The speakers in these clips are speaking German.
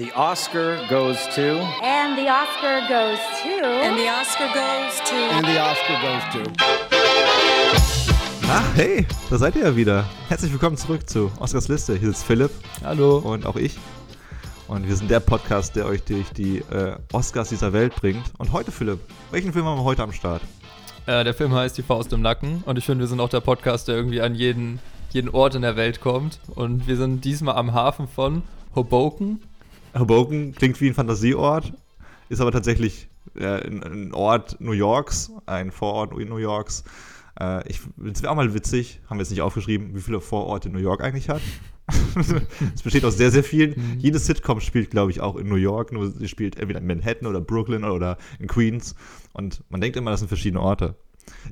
the Oscar goes to. And the Oscar goes to. And the Oscar goes to. And the Oscar goes to. Ach, hey, da seid ihr ja wieder. Herzlich willkommen zurück zu Oscars Liste. Hier sitzt Philipp. Hallo. Und auch ich. Und wir sind der Podcast, der euch durch die äh, Oscars dieser Welt bringt. Und heute, Philipp, welchen Film haben wir heute am Start? Äh, der Film heißt Die Faust im Nacken. Und ich finde, wir sind auch der Podcast, der irgendwie an jeden, jeden Ort in der Welt kommt. Und wir sind diesmal am Hafen von Hoboken. Hoboken klingt wie ein Fantasieort, ist aber tatsächlich äh, ein, Ort New Yorks, ein Vorort New Yorks. Äh, ich, es wäre auch mal witzig, haben wir jetzt nicht aufgeschrieben, wie viele Vororte New York eigentlich hat. es besteht aus sehr, sehr vielen. Mhm. Jede Sitcom spielt, glaube ich, auch in New York, nur sie spielt entweder in Manhattan oder Brooklyn oder in Queens. Und man denkt immer, das sind verschiedene Orte.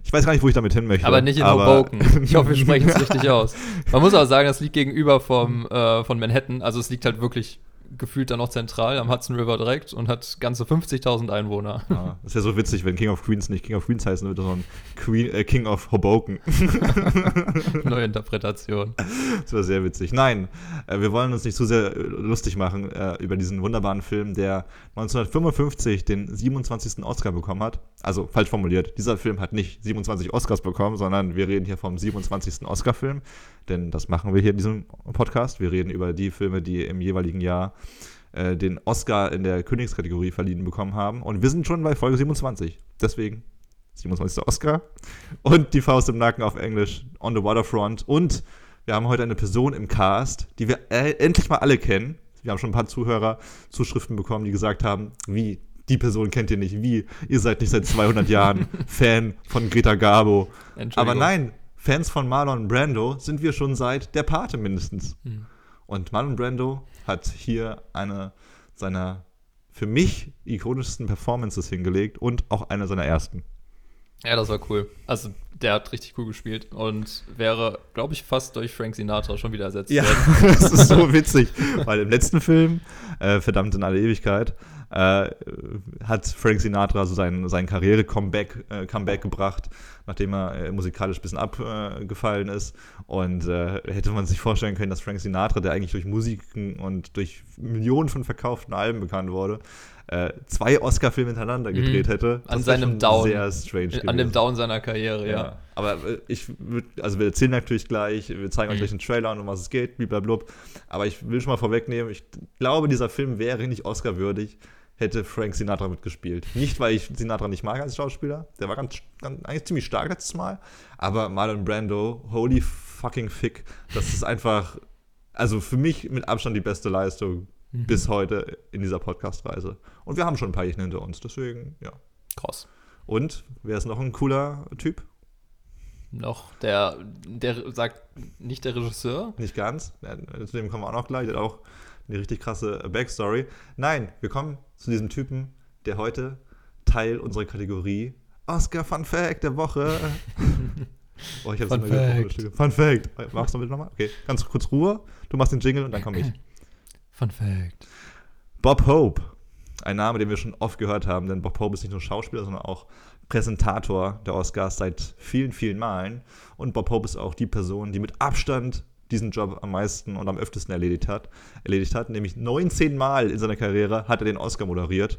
Ich weiß gar nicht, wo ich damit hin möchte. Aber nicht in Hoboken. Ich hoffe, wir sprechen es richtig aus. Man muss auch sagen, das liegt gegenüber vom, äh, von Manhattan. Also es liegt halt wirklich gefühlt dann noch zentral am Hudson River direkt und hat ganze 50.000 Einwohner. Ja, das ist ja so witzig, wenn King of Queens nicht King of Queens heißen würde, sondern Queen, äh, King of Hoboken. Neue Interpretation. Das war sehr witzig. Nein, äh, wir wollen uns nicht zu sehr äh, lustig machen äh, über diesen wunderbaren Film, der 1955 den 27. Oscar bekommen hat. Also falsch formuliert, dieser Film hat nicht 27 Oscars bekommen, sondern wir reden hier vom 27. Oscar-Film denn das machen wir hier in diesem Podcast. Wir reden über die Filme, die im jeweiligen Jahr äh, den Oscar in der Königskategorie verliehen bekommen haben. Und wir sind schon bei Folge 27. Deswegen 27. Oscar. Und die Faust im Nacken auf Englisch, On the Waterfront. Und wir haben heute eine Person im Cast, die wir äh, endlich mal alle kennen. Wir haben schon ein paar Zuhörer Zuschriften bekommen, die gesagt haben, wie, die Person kennt ihr nicht, wie, ihr seid nicht seit 200 Jahren Fan von Greta Garbo. Aber nein, Fans von Marlon Brando sind wir schon seit Der Pate mindestens. Mhm. Und Marlon Brando hat hier eine seiner für mich ikonischsten Performances hingelegt und auch eine seiner ersten. Ja, das war cool. Also, der hat richtig cool gespielt und wäre, glaube ich, fast durch Frank Sinatra schon wieder ersetzt ja, das ist so witzig, weil im letzten Film, äh, verdammt in alle Ewigkeit, äh, hat Frank Sinatra so sein, sein Karriere-Comeback äh, Comeback gebracht, nachdem er äh, musikalisch ein bisschen abgefallen ist. Und äh, hätte man sich vorstellen können, dass Frank Sinatra, der eigentlich durch Musiken und durch Millionen von verkauften Alben bekannt wurde, äh, zwei Oscar-Filme hintereinander gedreht mhm. hätte. An seinem Down. Sehr strange. An dem Down seiner Karriere, ja. ja. Aber äh, ich würde, also wir erzählen natürlich gleich, wir zeigen mhm. euch gleich einen Trailer und um was es geht, blablabla. Aber ich will schon mal vorwegnehmen, ich glaube, dieser Film wäre nicht Oscar-würdig, hätte Frank Sinatra mitgespielt. Nicht, weil ich Sinatra nicht mag als Schauspieler, der war ganz, ganz eigentlich ziemlich stark letztes Mal, aber Marlon Brando, holy fucking fick, das ist einfach, also für mich mit Abstand die beste Leistung mhm. bis heute in dieser Podcast-Reise. Und wir haben schon ein paar Jährchen hinter uns, deswegen, ja. Krass. Und wer ist noch ein cooler Typ? Noch der, der sagt nicht der Regisseur? Nicht ganz. Ja, zu dem kommen wir auch noch gleich. Der hat auch eine richtig krasse Backstory. Nein, wir kommen zu diesem Typen, der heute Teil unserer Kategorie Oscar Fun Fact der Woche. oh, ich hab's Fun Fact. Fun Fact. Machst du bitte nochmal? Okay, ganz kurz Ruhe. Du machst den Jingle und dann komme ich. Fun Fact. Bob Hope. Ein Name, den wir schon oft gehört haben, denn Bob Hope ist nicht nur Schauspieler, sondern auch Präsentator der Oscars seit vielen, vielen Malen. Und Bob Hope ist auch die Person, die mit Abstand diesen Job am meisten und am öftesten erledigt hat. Erledigt hat, nämlich 19 Mal in seiner Karriere hat er den Oscar moderiert.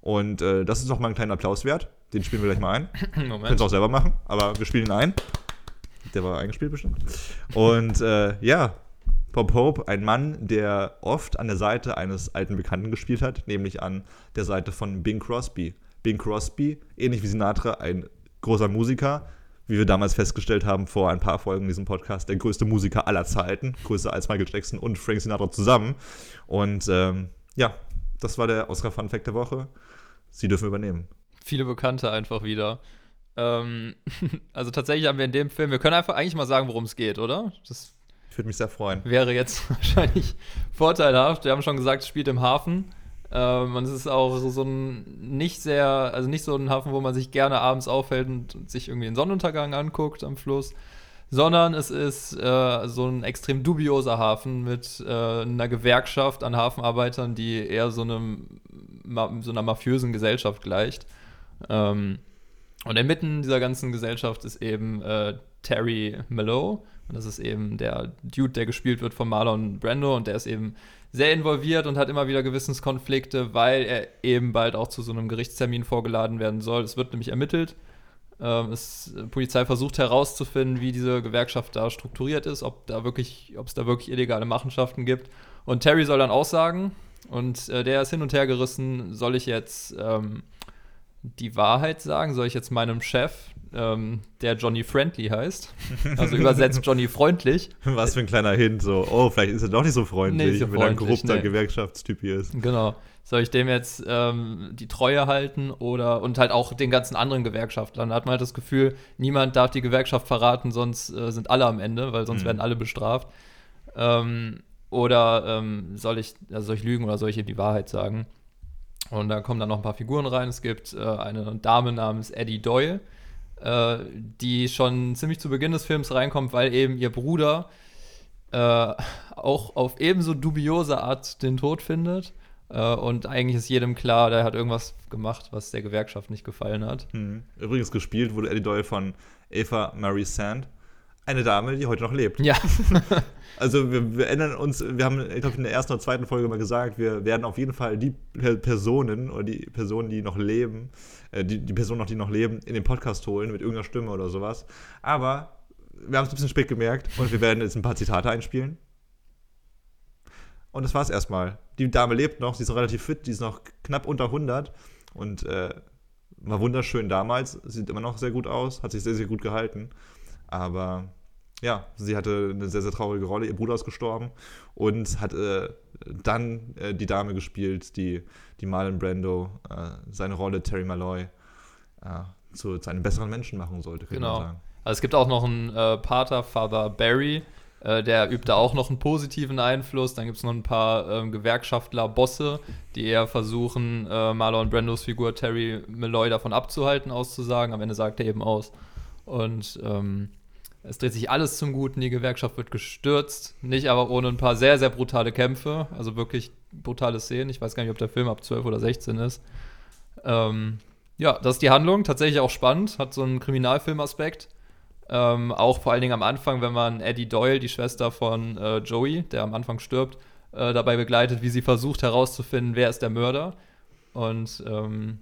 Und äh, das ist noch mal ein kleiner Applaus wert. Den spielen wir gleich mal ein. Moment. Können es auch selber machen, aber wir spielen ihn ein. Der war eingespielt bestimmt. Und äh, ja, Bob Hope, ein Mann, der oft an der Seite eines alten Bekannten gespielt hat, nämlich an der Seite von Bing Crosby. Bing Crosby, ähnlich wie Sinatra, ein großer Musiker, wie wir damals festgestellt haben vor ein paar Folgen in diesem Podcast, der größte Musiker aller Zeiten, größer als Michael Jackson und Frank Sinatra zusammen. Und ähm, ja, das war der Oscar-Fun Fact der Woche. Sie dürfen übernehmen. Viele Bekannte einfach wieder. Ähm, also tatsächlich haben wir in dem Film, wir können einfach eigentlich mal sagen, worum es geht, oder? Das ich würde mich sehr freuen. Wäre jetzt wahrscheinlich vorteilhaft. Wir haben schon gesagt, es spielt im Hafen. Ähm, und es ist auch so, ein nicht sehr, also nicht so ein Hafen, wo man sich gerne abends aufhält und sich irgendwie den Sonnenuntergang anguckt am Fluss, sondern es ist äh, so ein extrem dubioser Hafen mit äh, einer Gewerkschaft an Hafenarbeitern, die eher so, einem, so einer mafiösen Gesellschaft gleicht. Ähm, und inmitten dieser ganzen Gesellschaft ist eben äh, Terry Mallow. Und das ist eben der Dude, der gespielt wird von Marlon Brando und der ist eben sehr involviert und hat immer wieder Gewissenskonflikte, weil er eben bald auch zu so einem Gerichtstermin vorgeladen werden soll. Es wird nämlich ermittelt. Ähm, es, die Polizei versucht herauszufinden, wie diese Gewerkschaft da strukturiert ist, ob da wirklich, ob es da wirklich illegale Machenschaften gibt. Und Terry soll dann aussagen und äh, der ist hin und her gerissen, soll ich jetzt ähm, die Wahrheit sagen? Soll ich jetzt meinem Chef, ähm, der Johnny Friendly heißt, also übersetzt Johnny freundlich, Was für ein kleiner Hint, so, oh, vielleicht ist er doch nicht so freundlich, Nee, so wenn er ein korrupter nee. Gewerkschaftstyp hier ist. Genau. Soll ich dem jetzt ähm, die Treue halten oder und halt auch den ganzen anderen Gewerkschaftlern? Da hat man halt das Gefühl, niemand darf die Gewerkschaft verraten, sonst äh, sind alle am Ende, weil sonst Mhm. werden alle bestraft. Ähm, oder ähm, soll ich, also soll ich lügen oder soll ich ihm die Wahrheit sagen? Und da kommen dann noch ein paar Figuren rein. Es gibt äh, eine Dame namens Eddie Doyle, äh, die schon ziemlich zu Beginn des Films reinkommt, weil eben ihr Bruder äh, auch auf ebenso dubiose Art den Tod findet. Äh, und eigentlich ist jedem klar, der hat irgendwas gemacht, was der Gewerkschaft nicht gefallen hat. Mhm. Übrigens gespielt wurde Eddie Doyle von Eva Marie Sand, eine Dame, die heute noch lebt. Ja, Also wir, wir erinnern uns, wir haben, ich glaube, in der ersten oder zweiten Folge mal gesagt, wir werden auf jeden Fall die Per- Personen oder die Personen, die noch leben, äh, die, die Personen noch, die noch leben, in den Podcast holen mit irgendeiner Stimme oder sowas. Aber wir haben es ein bisschen spät gemerkt und wir werden jetzt ein paar Zitate einspielen. Und das war's erstmal. Die Dame lebt noch, sie ist noch relativ fit, die ist noch knapp unter 100 und äh, war wunderschön damals, sieht immer noch sehr gut aus, hat sich sehr, sehr gut gehalten. Aber ja, sie hatte eine sehr, sehr traurige Rolle. Ihr Bruder ist gestorben und hat äh, dann äh, die Dame gespielt, die, die Marlon Brando äh, seine Rolle Terry Malloy äh, zu, zu einem besseren Menschen machen sollte, könnte genau. man sagen. Also es gibt auch noch einen äh, Pater, Father Barry, äh, der übt da auch noch einen positiven Einfluss. Dann gibt es noch ein paar ähm, Gewerkschaftler, Bosse, die eher versuchen, Marlon Brandos Figur Terry Malloy davon abzuhalten, auszusagen. Am Ende sagt er eben aus. Und ähm, es dreht sich alles zum Guten, die Gewerkschaft wird gestürzt, nicht aber ohne ein paar sehr, sehr brutale Kämpfe, also wirklich brutale Szenen. Ich weiß gar nicht, ob der Film ab 12 oder 16 ist. Ähm, ja, das ist die Handlung, tatsächlich auch spannend, hat so einen Kriminalfilmaspekt. Ähm, auch vor allen Dingen am Anfang, wenn man Eddie Doyle, die Schwester von äh, Joey, der am Anfang stirbt, äh, dabei begleitet, wie sie versucht herauszufinden, wer ist der Mörder. Und ähm,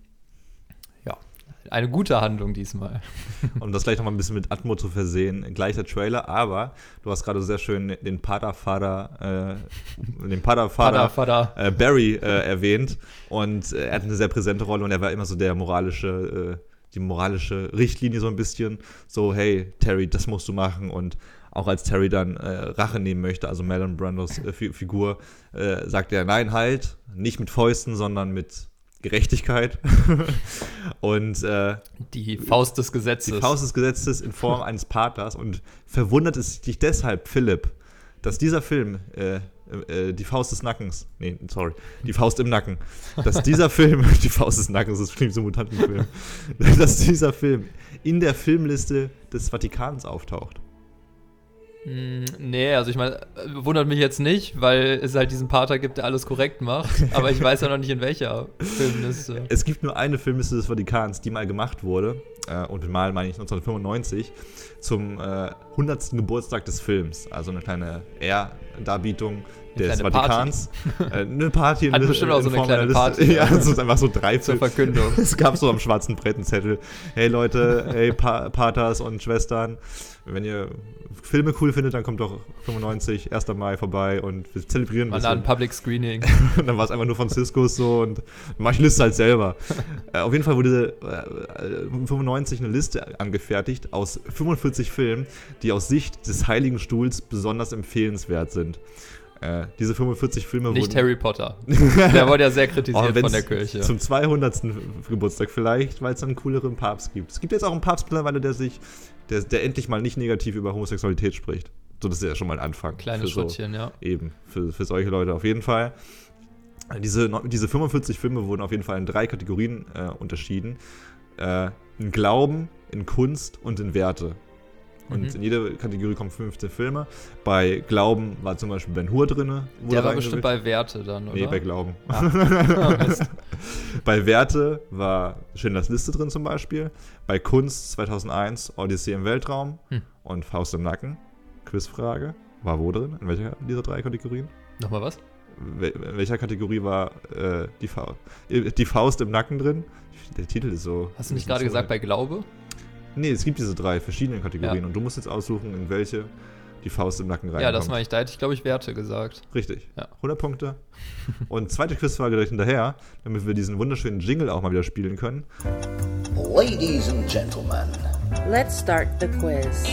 eine gute Handlung diesmal. Um das gleich nochmal ein bisschen mit Atmo zu versehen, gleich der Trailer, aber du hast gerade sehr schön den Patervater, äh, den Patervater Vater, äh, Barry äh, erwähnt. Und äh, er hat eine sehr präsente Rolle und er war immer so der moralische, äh, die moralische Richtlinie so ein bisschen, so hey Terry, das musst du machen. Und auch als Terry dann äh, Rache nehmen möchte, also Marlon Brandos Fi- Figur, sagt er, nein, halt, nicht mit Fäusten, sondern mit Gerechtigkeit. und äh, die Faust des Gesetzes. die Faust des Gesetzes in Form eines Paters und verwundert es dich deshalb, Philipp, dass dieser Film, äh, äh, die Faust des Nackens, nee, sorry, die Faust im Nacken, dass dieser Film, die Faust des Nackens, das klingt so ein Mutantenfilm, dass dieser Film in der Filmliste des Vatikans auftaucht. Mm, Nee, also ich meine, äh, wundert mich jetzt nicht, weil es halt diesen Pater gibt, der alles korrekt macht. Aber ich weiß ja noch nicht, in welcher Filmliste. Es gibt nur eine Filmliste des Vatikans, die mal gemacht wurde, äh, und mal meine ich 1995, zum äh, 100. Geburtstag des Films. Also eine kleine Ehrdarbietung des kleine Vatikans. äh, eine Party Hat bestimmt auch so in eine kleine Party, Liste. Ja, es ist einfach so drei Zur Filme. Verkündung. Es gab so am schwarzen Brett einen Zettel. Hey Leute, hey pa Paters und Schwestern, wenn ihr Filme cool findet, dann kommt doch 95, 1. Mai vorbei und wir zelebrieren Man ein bisschen. Public Screening. Und dann war es einfach nur Franziskus so und mach ich Liste halt selber. äh, auf jeden Fall wurde äh, äh, 95 eine Liste angefertigt aus 45 Filmen, die aus Sicht des Heiligen Stuhls besonders empfehlenswert sind. Äh, diese 45 Filme Nicht wurden Harry Potter. Der wurde ja sehr kritisiert von der Kirche. Zum 200. Geburtstag vielleicht, weil es dann einen cooleren Papst gibt. Es gibt jetzt auch einen Papst mittlerweile, der sich, der, der endlich mal nicht negativ über Homosexualität spricht. So, das ist ja schon mal ein Anfang. Kleine für so- Schrittchen, ja. Eben, für, für solche Leute auf jeden Fall. Diese, diese 45 Filme wurden auf jeden Fall in drei Kategorien äh, unterschieden. Äh, in Glauben, in Kunst und in Werte. Und in jede Kategorie kommen 15 Filme. Bei Glauben war zum Beispiel Ben Hur drin. Der war bestimmt bei Werte dann, oder? Nee, bei Glauben. Ah. Bei Werte war Schindlers Liste drin zum Beispiel. Bei Kunst 2001 Odyssee im Weltraum Hm. und Faust im Nacken. Quizfrage. War wo drin? In welcher dieser drei Kategorien? Nochmal was? In welcher Kategorie war äh, die, Faust, die Faust im Nacken drin? Der Titel ist so. Hast du nicht gerade gesagt bei Glaube? Nee, es gibt diese drei verschiedenen Kategorien Ja. und du musst jetzt aussuchen, in welche die Faust im Nacken reinkommt. Ja, das meine ich. Da hätte ich, glaube ich, Werte gesagt. Richtig. Ja. 100 Punkte. Und zweite Quizfrage direkt hinterher, damit wir diesen wunderschönen Jingle auch mal wieder spielen können. Ladies and gentlemen, Let's start the quiz.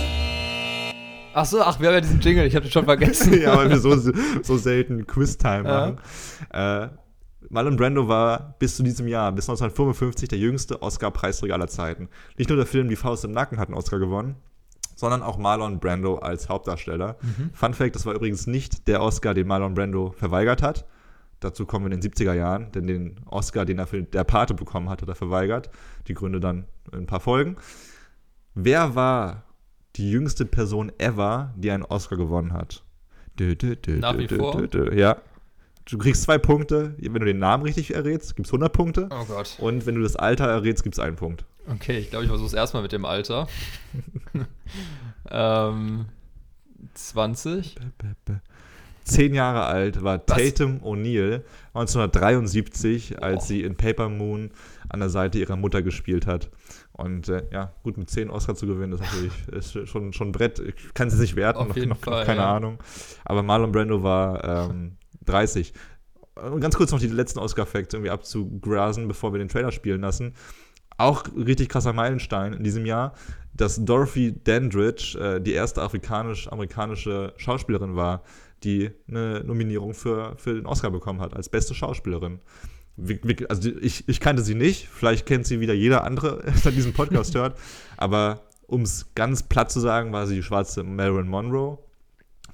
Ach so, ach, wir haben ja diesen Jingle. Ich habe den schon vergessen. ja, weil wir so, so selten Quiz-Time Ja. machen. Äh, Marlon Brando war bis zu diesem Jahr, bis 1955, der jüngste Oscar-Preisträger aller Zeiten. Nicht nur der Film Die Faust im Nacken hat einen Oscar gewonnen, sondern auch Marlon Brando als Hauptdarsteller. Fun Fact, das war übrigens nicht der Oscar, den Marlon Brando verweigert hat. Dazu kommen wir in den 70er Jahren, denn den Oscar, den er für Der Pate bekommen hat, hat er verweigert. Die Gründe dann in ein paar Folgen. Wer war die jüngste Person ever, die einen Oscar gewonnen hat? Dö, dö, dö, Nach wie vor? Ja. Du kriegst zwei Punkte. Wenn du den Namen richtig errätst, gibt es 100 Punkte. Oh Gott. Und wenn du das Alter errätst, gibt es einen Punkt. Okay, ich glaube, ich versuche es erstmal mit dem Alter. ähm, 20? Zehn Jahre alt war Was? Tatum O'Neill 1973, als Oh. sie in Paper Moon an der Seite ihrer Mutter gespielt hat. Und äh, ja, gut, mit zehn Oscar zu gewinnen, ist natürlich ist schon, schon ein Brett. Ich kann es nicht werten, Auf noch, jeden noch, Fall, noch keine ja. Ahnung. Aber Marlon Brando war ähm, 30. Und ganz kurz noch die letzten Oscar-Facts irgendwie abzugrasen, bevor wir den Trailer spielen lassen. Auch richtig krasser Meilenstein in diesem Jahr, dass Dorothy Dandridge äh, die erste afrikanisch-amerikanische Schauspielerin war, die eine Nominierung für, für den Oscar bekommen hat, als beste Schauspielerin. Also ich, ich kannte sie nicht, vielleicht kennt sie wieder jeder andere, der diesen Podcast hört, aber um es ganz platt zu sagen, war sie die schwarze Marilyn Monroe.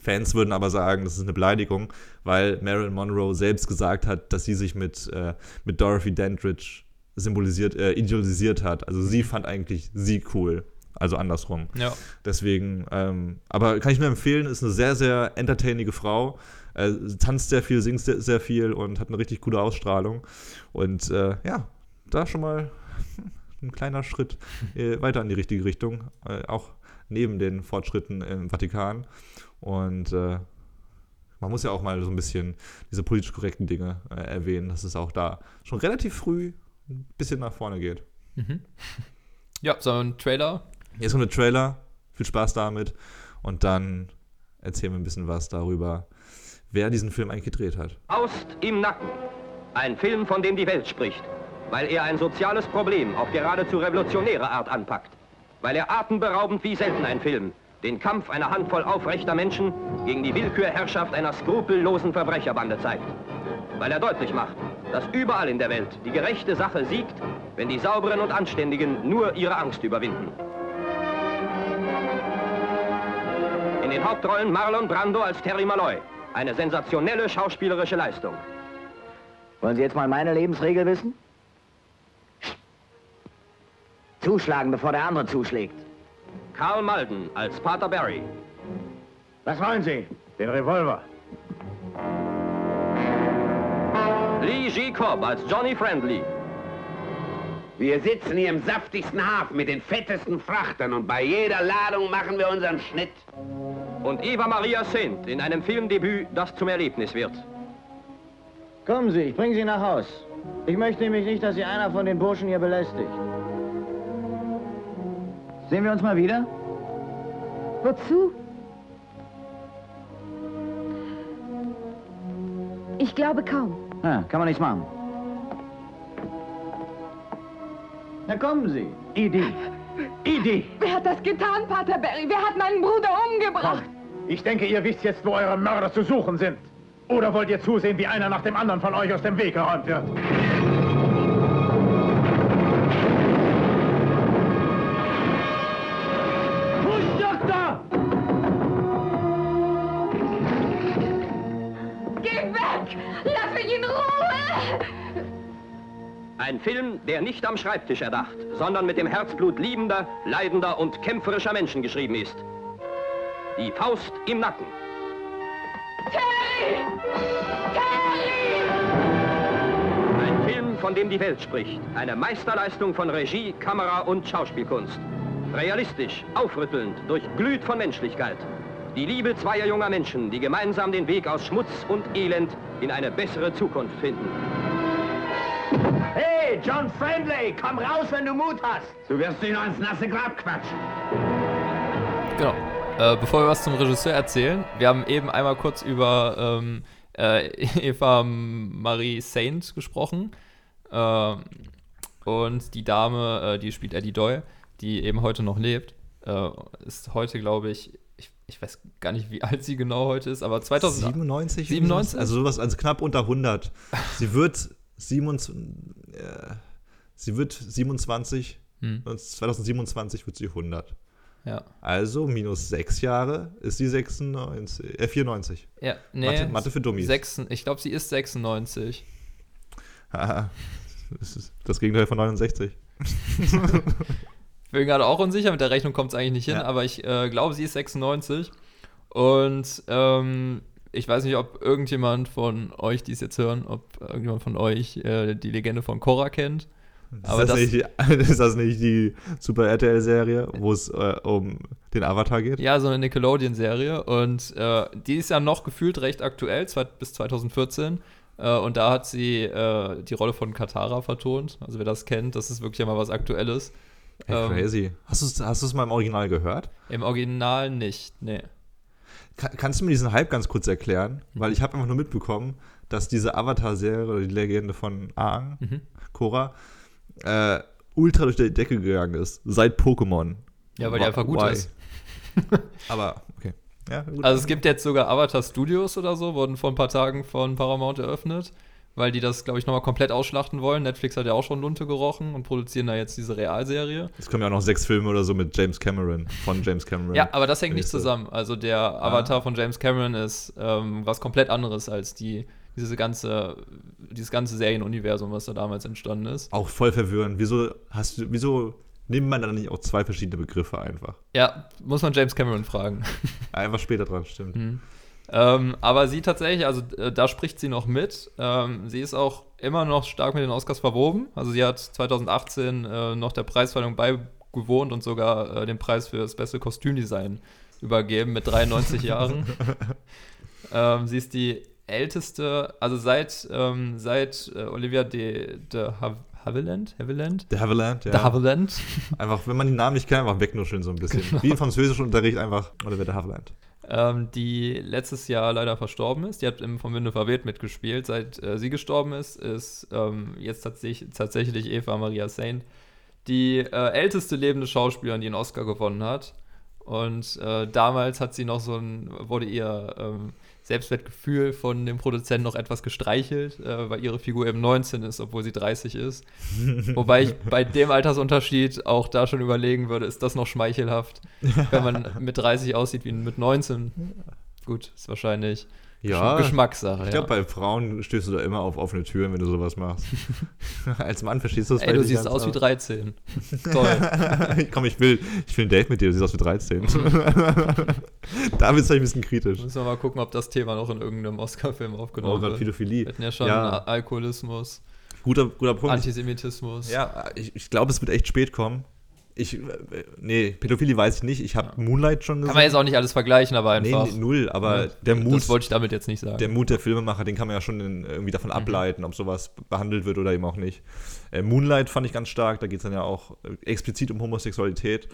Fans würden aber sagen, das ist eine Beleidigung, weil Marilyn Monroe selbst gesagt hat, dass sie sich mit, äh, mit Dorothy Dandridge symbolisiert, äh, idealisiert hat. Also sie fand eigentlich sie cool. Also andersrum. Ja. Deswegen, ähm, aber kann ich nur empfehlen, ist eine sehr, sehr entertainige Frau. Äh, tanzt sehr viel, singt sehr, sehr viel und hat eine richtig gute Ausstrahlung. Und äh, ja, da schon mal ein kleiner Schritt äh, weiter in die richtige Richtung. Äh, auch neben den Fortschritten im Vatikan. Und äh, man muss ja auch mal so ein bisschen diese politisch korrekten Dinge äh, erwähnen, dass es auch da schon relativ früh ein bisschen nach vorne geht. Ja, so ein Trailer. Jetzt kommt der Trailer. Viel Spaß damit. Und dann erzählen wir ein bisschen was darüber, wer diesen Film eigentlich gedreht hat. Faust im Nacken. Ein Film, von dem die Welt spricht, weil er ein soziales Problem auf geradezu revolutionäre Art anpackt. Weil er atemberaubend wie selten ein Film den Kampf einer Handvoll aufrechter Menschen gegen die Willkürherrschaft einer skrupellosen Verbrecherbande zeigt. Weil er deutlich macht, dass überall in der Welt die gerechte Sache siegt, wenn die Sauberen und Anständigen nur ihre Angst überwinden. In den Hauptrollen Marlon Brando als Terry Malloy. Eine sensationelle schauspielerische Leistung. Wollen Sie jetzt mal meine Lebensregel wissen? Zuschlagen, bevor der andere zuschlägt. Karl Malden als Pater Barry. Was wollen Sie? Den Revolver. Lee G. Cobb als Johnny Friendly. Wir sitzen hier im saftigsten Hafen mit den fettesten Frachtern und bei jeder Ladung machen wir unseren Schnitt. Und Eva Maria Saint in einem Filmdebüt, das zum Erlebnis wird. Kommen Sie, ich bringe Sie nach Haus. Ich möchte nämlich nicht, dass Sie einer von den Burschen hier belästigt. Sehen wir uns mal wieder? Wozu? Ich glaube kaum. Ja, kann man nichts machen. Na kommen Sie, Idi. Idi! Wer hat das getan, Pater Barry? Wer hat meinen Bruder umgebracht? Ich denke, ihr wisst jetzt, wo eure Mörder zu suchen sind. Oder wollt ihr zusehen, wie einer nach dem anderen von euch aus dem Weg geräumt wird? Ein Film, der nicht am Schreibtisch erdacht, sondern mit dem Herzblut liebender, leidender und kämpferischer Menschen geschrieben ist. Die Faust im Nacken. Terry! Terry! Ein Film, von dem die Welt spricht. Eine Meisterleistung von Regie, Kamera und Schauspielkunst. Realistisch, aufrüttelnd, durchglüht von Menschlichkeit. Die Liebe zweier junger Menschen, die gemeinsam den Weg aus Schmutz und Elend in eine bessere Zukunft finden. Hey, John Friendly, komm raus, wenn du Mut hast. Du wirst noch ins nasse Grab quatschen. Genau. Äh, bevor wir was zum Regisseur erzählen, wir haben eben einmal kurz über ähm, äh, Eva Marie Saint gesprochen. Äh, und die Dame, äh, die spielt Eddie Doyle, die eben heute noch lebt, äh, ist heute, glaube ich, ich, weiß gar nicht, wie alt sie genau heute ist, aber 2097. 97? Also sowas, also knapp unter 100. Sie wird 27, äh, sie wird 27 Hm. und 2027 wird sie 100. Ja. Also minus 6 Jahre ist sie 96, äh, 94. Ja, nee. Mathe, Mathe für Dummies. Sechsen, ich glaube, sie ist 96. Haha, das ist das Gegenteil von 69. Ich bin gerade auch unsicher, mit der Rechnung kommt es eigentlich nicht hin, Ja. aber ich äh, glaube, sie ist 96. Und ähm, ich weiß nicht, ob irgendjemand von euch, die es jetzt hören, ob irgendjemand von euch äh, die Legende von Korra kennt. Aber ist, das das, nicht, die- ist das nicht die Super RTL-Serie, wo es äh, um den Avatar geht? ja, so eine Nickelodeon-Serie. Und äh, die ist ja noch gefühlt recht aktuell, bis 2014. Äh, und da hat sie äh, die Rolle von Katara vertont. Also wer das kennt, das ist wirklich ja mal was Aktuelles. Ey, Ähm, crazy. Hast du es hast du's mal im Original gehört? Im Original nicht, nee. Ka- kannst du mir diesen Hype ganz kurz erklären? Weil ich habe einfach nur mitbekommen, dass diese Avatar-Serie oder die Legende von Aang, Mhm. Korra, äh, ultra durch die Decke gegangen ist. Seit Pokémon. Ja, weil die einfach gut why? ist. Aber, okay. Ja. Also es gibt jetzt sogar Avatar Studios oder so, wurden vor ein paar Tagen von Paramount eröffnet, weil die das, glaube ich, nochmal komplett ausschlachten wollen. Netflix hat ja auch schon Lunte gerochen und produzieren da jetzt diese Realserie. Es kommen ja auch noch sechs Filme oder so mit James Cameron, von James Cameron. Ja, aber das hängt nicht zusammen. Also der Avatar von James Cameron ist ähm, was komplett anderes als die, diese ganze, dieses ganze Serienuniversum, was da damals entstanden ist. Auch voll verwirrend. Wieso hast du, wieso nimmt man dann nicht auch zwei verschiedene Begriffe einfach? Ja, muss man James Cameron fragen. Einfach später dran, stimmt. Mhm. Ähm, aber sie tatsächlich, also äh, da spricht sie noch mit. Ähm, sie ist auch immer noch stark mit den Oscars verwoben. Also sie hat 2018 äh, noch der Preisverleihung beigewohnt und sogar äh, den Preis für das beste Kostümdesign übergeben mit 93 Jahren. Ähm, sie ist die älteste, also seit, ähm, seit äh, Olivia de, de Hav- Havilland, Havilland? Der Havilland, ja. De Havilland. Einfach, wenn man die Namen nicht kennt, einfach wegnuscheln so ein bisschen. Genau. Wie im französischen Unterricht einfach, wer der Havilland. Ähm, die letztes Jahr leider verstorben ist. Die hat im Vom Winde verweht mitgespielt. Seit äh, sie gestorben ist, ist ähm, jetzt tatsächlich, tatsächlich Eva Maria Saint die äh, älteste lebende Schauspielerin, die einen Oscar gewonnen hat. Und äh, damals hat sie noch so ein, wurde ihr ähm, Selbstwertgefühl von dem Produzenten noch etwas gestreichelt, äh, weil ihre Figur eben 19 ist, obwohl sie 30 ist. Wobei ich bei dem Altersunterschied auch da schon überlegen würde, ist das noch schmeichelhaft, wenn man mit 30 aussieht wie mit 19. Gut, ist wahrscheinlich Ja. Geschmackssache. Ich glaube, ja. bei Frauen stößt du da immer auf offene Türen, wenn du sowas machst. Als Mann verstehst du das Ey, du siehst aus wie aber- 13. Toll. Komm, ich will, ich will ein Date mit dir, du siehst aus wie 13. da bist du ein bisschen kritisch. Müssen wir mal gucken, ob das Thema noch in irgendeinem Oscar-Film aufgenommen Oh wird. Pädophilie. Wir hatten ja schon Ja. Alkoholismus, Guter, guter Punkt. Antisemitismus. Ja, ich, ich glaube, es wird echt spät kommen. Ich, äh, nee, Pädophilie weiß ich nicht. Ich habe Moonlight schon gesehen. Kann man jetzt auch nicht alles vergleichen, aber einfach. Nee, null, aber Ja, der Mut. Das wollte ich damit jetzt nicht sagen. Der Mut der Filmemacher, den kann man ja schon in, irgendwie davon ableiten, ob sowas behandelt wird oder eben auch nicht. Äh, Moonlight fand ich ganz stark, da geht es dann ja auch äh, explizit um Homosexualität.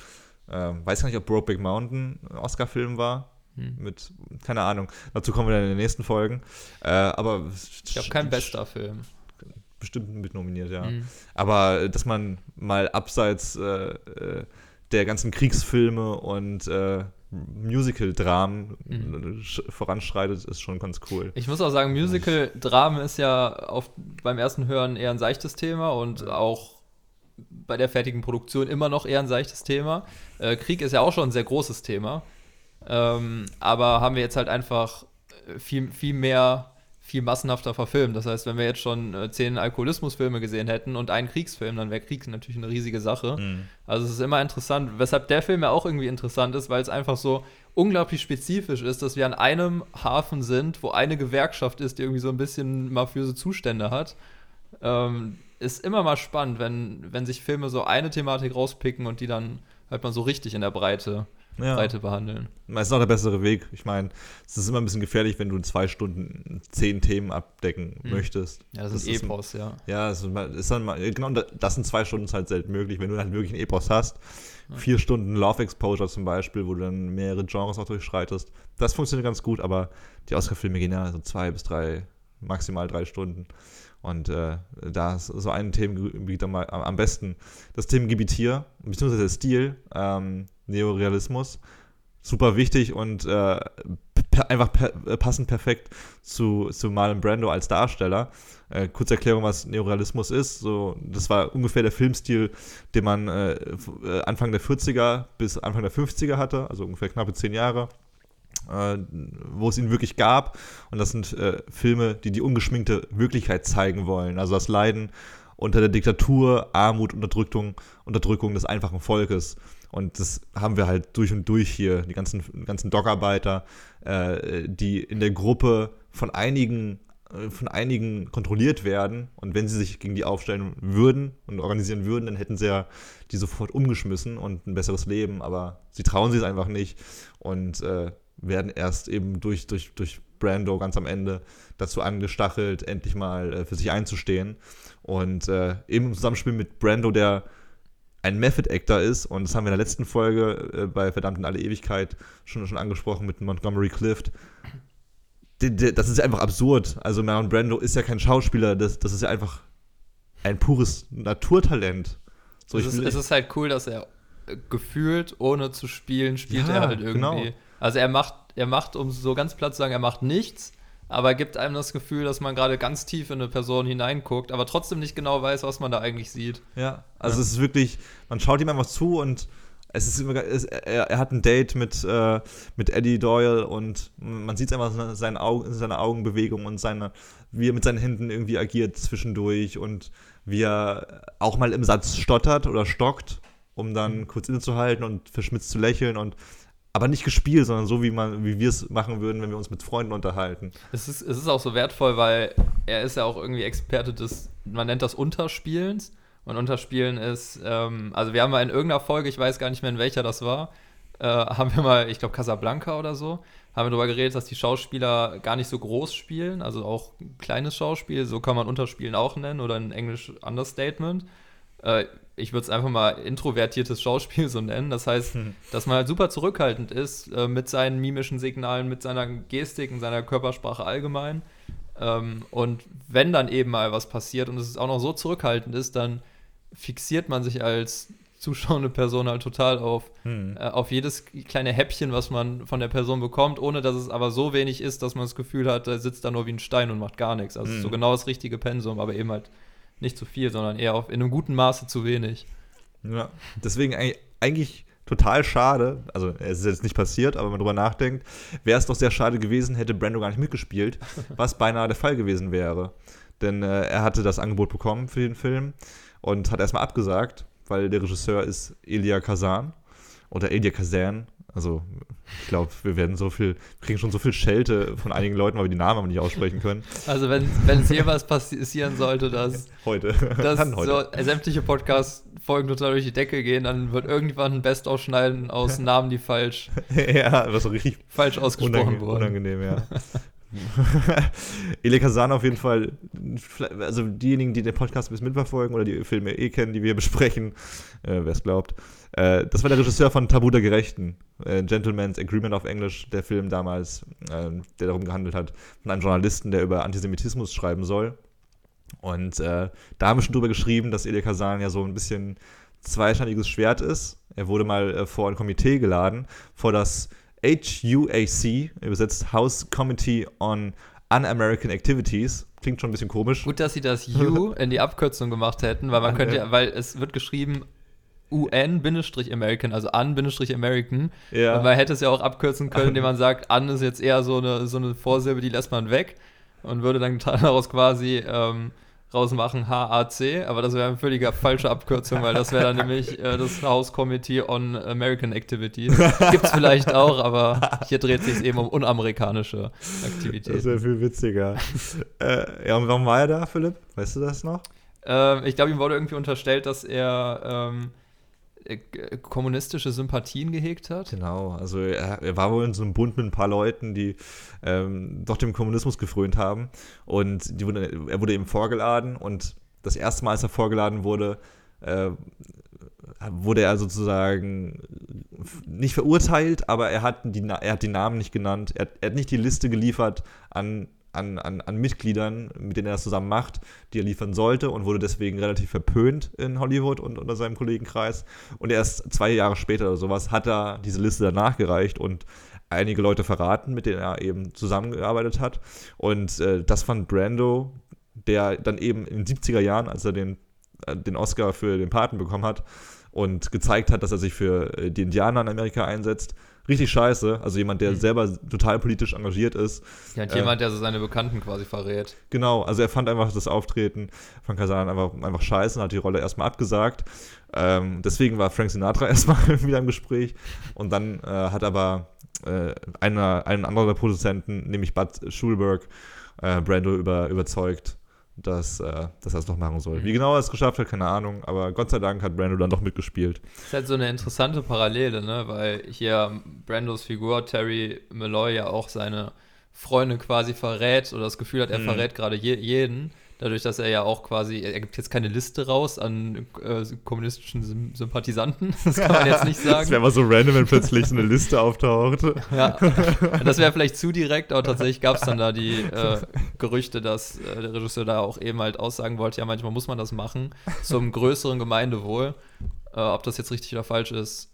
Ähm, weiß gar nicht, ob Brokeback Mountain ein Oscar-Film war. Mit, keine Ahnung. Dazu kommen wir dann in den nächsten Folgen. Äh, aber ich glaube, kein bester Film. Bestimmt mit nominiert, ja. Mhm. Aber äh, dass man mal abseits äh, äh, der ganzen Kriegsfilme und äh, Musical-Dramen Mhm. äh, sch- voranschreitet, ist schon ganz cool. Ich muss auch sagen, Musical-Dramen ist ja auf, beim ersten Hören eher ein seichtes Thema und auch bei der fertigen Produktion immer noch eher ein seichtes Thema. Äh, Krieg ist ja auch schon ein sehr großes Thema. Ähm, aber haben wir jetzt halt einfach viel, viel mehr viel massenhafter verfilmt. Das heißt, wenn wir jetzt schon äh, zehn Alkoholismusfilme gesehen hätten und einen Kriegsfilm, dann wäre Krieg natürlich eine riesige Sache. Mhm. Also es ist immer interessant, weshalb der Film ja auch irgendwie interessant ist, weil es einfach so unglaublich spezifisch ist, dass wir an einem Hafen sind, wo eine Gewerkschaft ist, die irgendwie so ein bisschen mafiöse Zustände hat. Ähm, ist immer mal spannend, wenn, wenn sich Filme so eine Thematik rauspicken und die dann halt mal so richtig in der Breite, Ja. Breite behandeln. Das ist auch der bessere Weg. Ich meine, es ist immer ein bisschen gefährlich, wenn du in zwei Stunden zehn Themen abdecken Mhm. möchtest. Ja, das ist ein Epos, ja. Ja, das ist, ist dann mal, genau, das in zwei Stunden ist halt selten möglich, wenn du halt wirklich ein Epos hast. Vier Stunden Love Exposure zum Beispiel, wo du dann mehrere Genres auch durchschreitest. Das funktioniert ganz gut, aber die Oscar-Filme gehen ja so zwei bis drei, maximal drei Stunden. Und äh, da ist so ein Themengebiet am, am besten. Das Themengebiet hier, beziehungsweise der Stil, ähm, Neorealismus, super wichtig und äh, einfach per, äh, passend perfekt zu, zu Marlon Brando als Darsteller. Äh, kurze Erklärung, was Neorealismus ist. So, das war ungefähr der Filmstil, den man äh, äh, Anfang der 40er bis Anfang der 50er hatte, also ungefähr knappe zehn Jahre äh, wo es ihn wirklich gab. Und das sind äh, Filme, die die ungeschminkte Wirklichkeit zeigen wollen. Also das Leiden unter der Diktatur, Armut, Unterdrückung, Unterdrückung des einfachen Volkes. Und das haben wir halt durch und durch hier. Die ganzen, ganzen Dockarbeiter, äh, die in der Gruppe von einigen äh, von einigen kontrolliert werden und wenn sie sich gegen die aufstellen würden und organisieren würden, dann hätten sie ja die sofort umgeschmissen und ein besseres Leben, aber sie trauen sich es einfach nicht und äh, werden erst eben durch, durch, durch Brando ganz am Ende dazu angestachelt, endlich mal äh, für sich einzustehen. Und äh, eben im Zusammenspiel mit Brando, der ein Method Actor ist, und das haben wir in der letzten Folge äh, bei Verdammt in alle Ewigkeit schon, schon angesprochen mit Montgomery Clift. D- d- Das ist ja einfach absurd. Also Marlon Brando ist ja kein Schauspieler, das, das ist ja einfach ein pures Naturtalent. So, es, ist, es ist halt cool, dass er äh, gefühlt, ohne zu spielen, spielt Ja, er halt irgendwie. genau. Also er macht, er macht, um so ganz platt zu sagen, er macht nichts, aber er gibt einem das Gefühl, dass man gerade ganz tief in eine Person hineinguckt, aber trotzdem nicht genau weiß, was man da eigentlich sieht. Ja, also es ist wirklich, man schaut ihm einfach zu und es ist immer, es, er, er hat ein Date mit, äh, mit Eddie Doyle und man sieht einfach seine, seine, Augen, seine Augenbewegung und seine, wie er mit seinen Händen irgendwie agiert zwischendurch und wie er auch mal im Satz stottert oder stockt, um dann kurz innezuhalten und verschmitzt zu lächeln und aber nicht gespielt, sondern so, wie wie wir es machen würden, wenn wir uns mit Freunden unterhalten. Es ist, es ist auch so wertvoll, weil er ist ja auch irgendwie Experte des, man nennt das Unterspielens. Und Unterspielen ist, ähm, also wir haben mal in irgendeiner Folge, ich weiß gar nicht mehr in welcher das war, äh, haben wir mal, ich glaube Casablanca oder so, haben wir darüber geredet, dass die Schauspieler gar nicht so groß spielen, also auch ein kleines Schauspiel, so kann man Unterspielen auch nennen oder in Englisch Understatement. Äh, ich würde es einfach mal introvertiertes Schauspiel so nennen. Das heißt, dass man halt super zurückhaltend ist äh, mit seinen mimischen Signalen, mit seiner Gestik und seiner Körpersprache allgemein. Ähm, und wenn dann eben mal was passiert und es auch noch so zurückhaltend ist, dann fixiert man sich als zuschauende Person halt total auf, Hm. äh, auf jedes kleine Häppchen, was man von der Person bekommt, ohne dass es aber so wenig ist, dass man das Gefühl hat, er sitzt da nur wie ein Stein und macht gar nichts. Also Hm. so genau das richtige Pensum, aber eben halt nicht zu viel, sondern eher auf, in einem guten Maße zu wenig. Ja, deswegen eigentlich, total schade, also es ist jetzt nicht passiert, aber wenn man drüber nachdenkt, wäre es doch sehr schade gewesen, hätte Brando gar nicht mitgespielt, was beinahe der Fall gewesen wäre. Denn äh, er hatte das Angebot bekommen für den Film und hat erstmal abgesagt, weil der Regisseur ist Elia Kazan oder Elia Kazan. Also ich glaube, wir werden so viel, kriegen schon so viel Schelte von einigen Leuten, weil wir die Namen aber nicht aussprechen können. Also wenn, wenn es jemals passieren sollte, dass, Heute. dass Dann heute. so sämtliche Podcast-Folgen total durch die Decke gehen, dann wird irgendwann ein Best ausschneiden aus Namen, die falsch, ja, was so richtig falsch ausgesprochen unange wurden. unangenehm, ja. Elia Kazan auf jeden Fall, also diejenigen, die den Podcast ein bisschen mitverfolgen oder die Filme eh kennen, die wir besprechen, äh, wer es glaubt, äh, das war der Regisseur von Tabu der Gerechten, äh, Gentleman's Agreement auf Englisch, der Film damals, äh, der darum gehandelt hat, von einem Journalisten, der über Antisemitismus schreiben soll. Und äh, da haben wir schon drüber geschrieben, dass Elia Kazan ja so ein bisschen zweischneidiges Schwert ist. Er wurde mal äh, vor ein Komitee geladen, vor das HUAC, übersetzt House Committee on Un-American Activities. Klingt schon ein bisschen komisch. Gut, dass sie das U in die Abkürzung gemacht hätten, weil man könnte weil es wird geschrieben UN-American, also an-American. Ja. Und man hätte es ja auch abkürzen können, indem man sagt, an ist jetzt eher so eine, so eine Vorsilbe, die lässt man weg. und würde dann daraus quasi ähm, rausmachen HAC, aber das wäre eine völlige falsche Abkürzung, weil das wäre dann nämlich äh, das House Committee on American Activities. Gibt's vielleicht auch, aber hier dreht sich eben um unamerikanische Aktivitäten. Das wäre viel witziger. äh, ja, und warum war er da, Philipp? Weißt du das noch? Ähm, ich glaube, ihm wurde irgendwie unterstellt, dass er ähm, äh, kommunistische Sympathien gehegt hat. Genau, also er, er, war wohl in so einem Bund mit ein paar Leuten, die ähm, doch dem Kommunismus gefrönt haben. Und wurde, er wurde eben vorgeladen und das erste Mal, als er vorgeladen wurde, äh, wurde er sozusagen nicht verurteilt, aber er hat die, er hat die Namen nicht genannt. Er, er hat nicht die Liste geliefert an an, an, an Mitgliedern, mit denen er das zusammen macht, die er liefern sollte und wurde deswegen relativ verpönt in Hollywood und unter seinem Kollegenkreis. Und erst zwei Jahre später oder sowas hat er diese Liste danach gereicht und einige Leute verraten, mit denen er eben zusammengearbeitet hat. Und äh, das fand Brando, der dann eben in den 70er Jahren, als er den, äh, den Oscar für den Paten bekommen hat und gezeigt hat, dass er sich für äh, die Indianer in Amerika einsetzt, richtig scheiße. Also jemand, der mhm. selber total politisch engagiert ist. Ja, und äh, jemand, der so seine Bekannten quasi verrät. Genau, also er fand einfach das Auftreten von Kazan einfach, einfach scheiße und hat die Rolle erstmal abgesagt. Ähm, deswegen war Frank Sinatra erstmal wieder im Gespräch. Und dann äh, hat aber äh, einer, ein anderer Produzenten, nämlich Bud Schulberg, äh, Brando über, überzeugt, dass, äh, dass er es doch machen soll. Wie genau er es geschafft hat, keine Ahnung, aber Gott sei Dank hat Brando dann doch mitgespielt. Das ist halt so eine interessante Parallele, ne? weil hier Brandos Figur Terry Malloy ja auch seine Freunde quasi verrät oder das Gefühl hat, er mhm. verrät gerade je jeden. Dadurch, dass er ja auch quasi, er gibt jetzt keine Liste raus an äh, kommunistischen Sym Sympathisanten. Das kann man jetzt nicht sagen. Das wäre mal so random, wenn plötzlich so eine Liste auftaucht. Ja, das wäre vielleicht zu direkt, aber tatsächlich gab es dann da die äh, Gerüchte, dass äh, der Regisseur da auch eben halt aussagen wollte, ja, manchmal muss man das machen, zum größeren Gemeindewohl. Äh, ob das jetzt richtig oder falsch ist,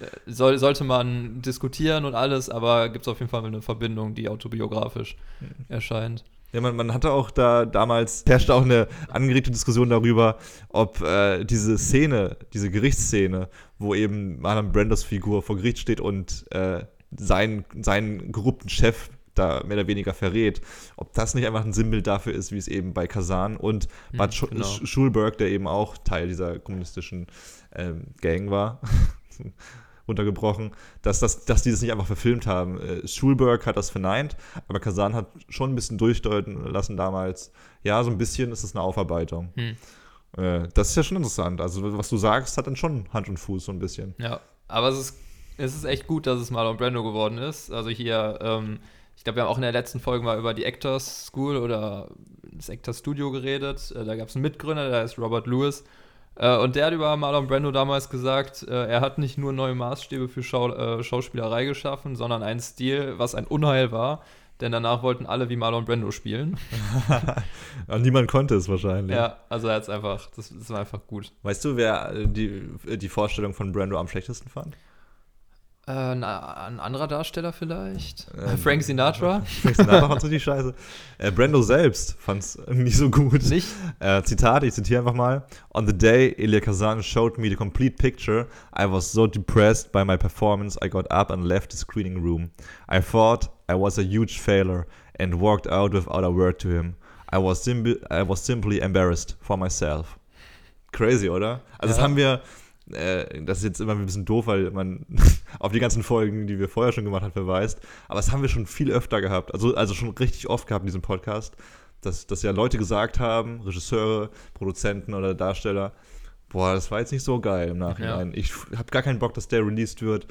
äh, soll, sollte man diskutieren und alles, aber gibt es auf jeden Fall eine Verbindung, die autobiografisch mhm. erscheint. Ja, man, man hatte auch da damals, herrschte auch eine angeregte Diskussion darüber, ob äh, diese Szene, diese Gerichtsszene, wo eben Marlon Brandos Figur vor Gericht steht und äh, seinen, seinen korrupten Chef da mehr oder weniger verrät, ob das nicht einfach ein Sinnbild dafür ist, wie es eben bei Kazan und hm, Bad Sch genau. Schulberg, der eben auch Teil dieser kommunistischen ähm, Gang war, runtergebrochen, dass, das, dass die das nicht einfach verfilmt haben. Äh, Schulberg hat das verneint, aber Kazan hat schon ein bisschen durchdeuten lassen damals, ja, so ein bisschen ist es eine Aufarbeitung. Hm. Äh, das ist ja schon interessant. Also, was du sagst, hat dann schon Hand und Fuß so ein bisschen. Ja, aber es ist, es ist echt gut, dass es Marlon Brando geworden ist. Also hier, ähm, ich glaube, wir haben auch in der letzten Folge mal über die Actors School oder das Actors Studio geredet. Äh, da gab es einen Mitgründer, der ist Robert Lewis. Äh, und der hat über Marlon Brando damals gesagt, äh, er hat nicht nur neue Maßstäbe für Schau äh, Schauspielerei geschaffen, sondern einen Stil, was ein Unheil war. Denn danach wollten alle wie Marlon Brando spielen. Und niemand konnte es wahrscheinlich. Ja, also er hat es einfach, das, das war einfach gut. Weißt du, wer die, die Vorstellung von Brando am schlechtesten fand? Äh, ein, ein, anderer Darsteller vielleicht? Ähm, Frank Sinatra? Frank Sinatra fand richtig scheiße. Äh, Brando selbst fand es nicht so gut. Nicht? Äh, Zitat, ich zitiere einfach mal. On the day Elia Kazan showed me the complete picture, I was so depressed by my performance, I got up and left the screening room. I thought I was a huge failure and walked out without a word to him. I was, I was simply embarrassed for myself. Crazy, oder? Also ja. das haben wir äh, das ist jetzt immer ein bisschen doof, weil man auf die ganzen Folgen, die wir vorher schon gemacht haben, verweist. Aber das haben wir schon viel öfter gehabt. Also, also schon richtig oft gehabt in diesem Podcast, dass, dass ja Leute gesagt haben, Regisseure, Produzenten oder Darsteller, boah, das war jetzt nicht so geil im Nachhinein. Ja. Ich habe gar keinen Bock, dass der released wird.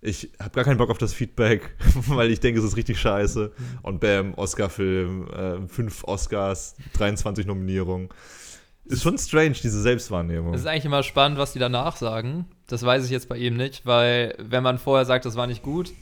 Ich habe gar keinen Bock auf das Feedback, weil ich denke, es ist richtig scheiße. Mhm. Und bam, Oscar-Film, äh, fünf Oscars, 23 Nominierungen. Ist schon strange, diese Selbstwahrnehmung. Es ist eigentlich immer spannend, was die danach sagen. Das weiß ich jetzt bei ihm nicht, weil wenn man vorher sagt, das war nicht gut,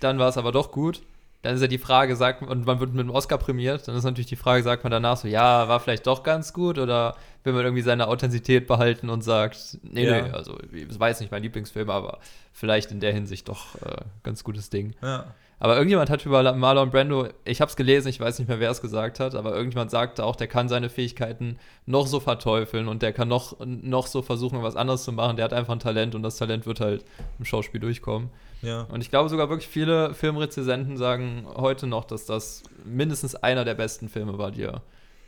dann war es aber doch gut. Dann ist ja die Frage, sagt und man wird mit dem Oscar prämiert, dann ist natürlich die Frage, sagt man danach so, ja, war vielleicht doch ganz gut oder will man irgendwie seine Authentizität behalten und sagt, nee, ja. nee, also das war jetzt nicht mein Lieblingsfilm, aber vielleicht in der Hinsicht doch äh, ganz gutes Ding. Ja. Aber irgendjemand hat über Marlon Brando, ich habe es gelesen, ich weiß nicht mehr, wer es gesagt hat, aber irgendjemand sagte auch, der kann seine Fähigkeiten noch so verteufeln und der kann noch, noch so versuchen, was anderes zu machen. Der hat einfach ein Talent und das Talent wird halt im Schauspiel durchkommen. Ja. Und ich glaube sogar wirklich viele Filmrezensenten sagen heute noch, dass das mindestens einer der besten Filme war, die er,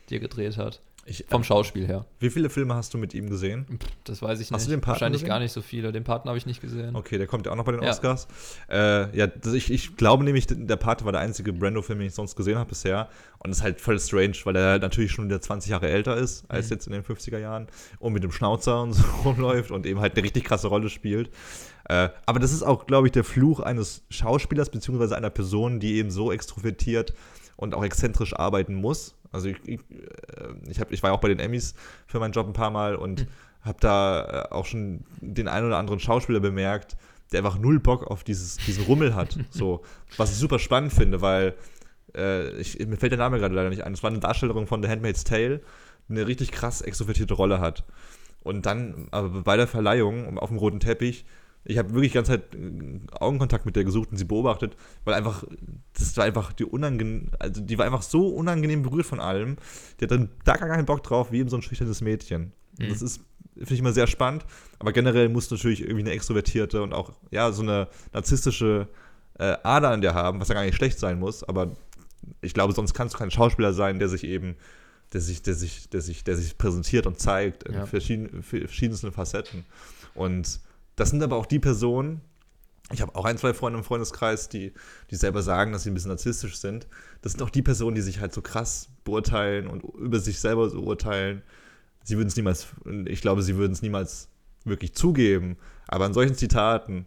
die er gedreht hat. Ich, Vom Schauspiel her. Wie viele Filme hast du mit ihm gesehen? Das weiß ich nicht. Hast du den Paten Wahrscheinlich gesehen? gar nicht so viele. Den Paten habe ich nicht gesehen. Okay, der kommt ja auch noch bei den Ja. Oscars. Äh, ja, das, ich, ich glaube nämlich, der Pate war der einzige Brando-Film, den ich sonst gesehen habe bisher. Und das ist halt voll strange, weil er natürlich schon wieder 20 Jahre älter ist als Mhm. jetzt in den 50er Jahren und mit dem Schnauzer und so rumläuft und eben halt eine richtig krasse Rolle spielt. Äh, aber das ist auch, glaube ich, der Fluch eines Schauspielers beziehungsweise einer Person, die eben so extrovertiert und auch exzentrisch arbeiten muss. Also ich, ich, äh, ich, hab, ich war ja auch bei den Emmys für meinen Job ein paar Mal und habe da äh, auch schon den einen oder anderen Schauspieler bemerkt, der einfach null Bock auf dieses, diesen Rummel hat. So, was ich super spannend finde, weil äh, ich, mir fällt der Name gerade leider nicht ein. Es war eine Darstellung von The Handmaid's Tale, die eine richtig krass extrovertierte Rolle hat. Und dann aber bei der Verleihung auf dem roten Teppich, ich habe wirklich die ganze Zeit äh, Augenkontakt mit der gesucht und sie beobachtet, weil einfach, das war einfach die unangenehm, also die war einfach so unangenehm berührt von allem. Die hat dann da gar keinen Bock drauf, wie eben so ein schüchternes Mädchen. Mhm. Das ist, finde ich immer sehr spannend, aber generell muss natürlich irgendwie eine extrovertierte und auch, ja, so eine narzisstische äh, Ader an der haben, was ja gar nicht schlecht sein muss, aber ich glaube, sonst kannst du kein Schauspieler sein, der sich eben, der sich, der sich, der sich, der sich präsentiert und zeigt in Ja. verschieden, verschiedensten Facetten. Und das sind aber auch die Personen, ich habe auch ein, zwei Freunde im Freundeskreis, die, die selber sagen, dass sie ein bisschen narzisstisch sind. Das sind auch die Personen, die sich halt so krass beurteilen und über sich selber so urteilen. Sie würden es niemals, ich glaube, sie würden es niemals wirklich zugeben. Aber an solchen Zitaten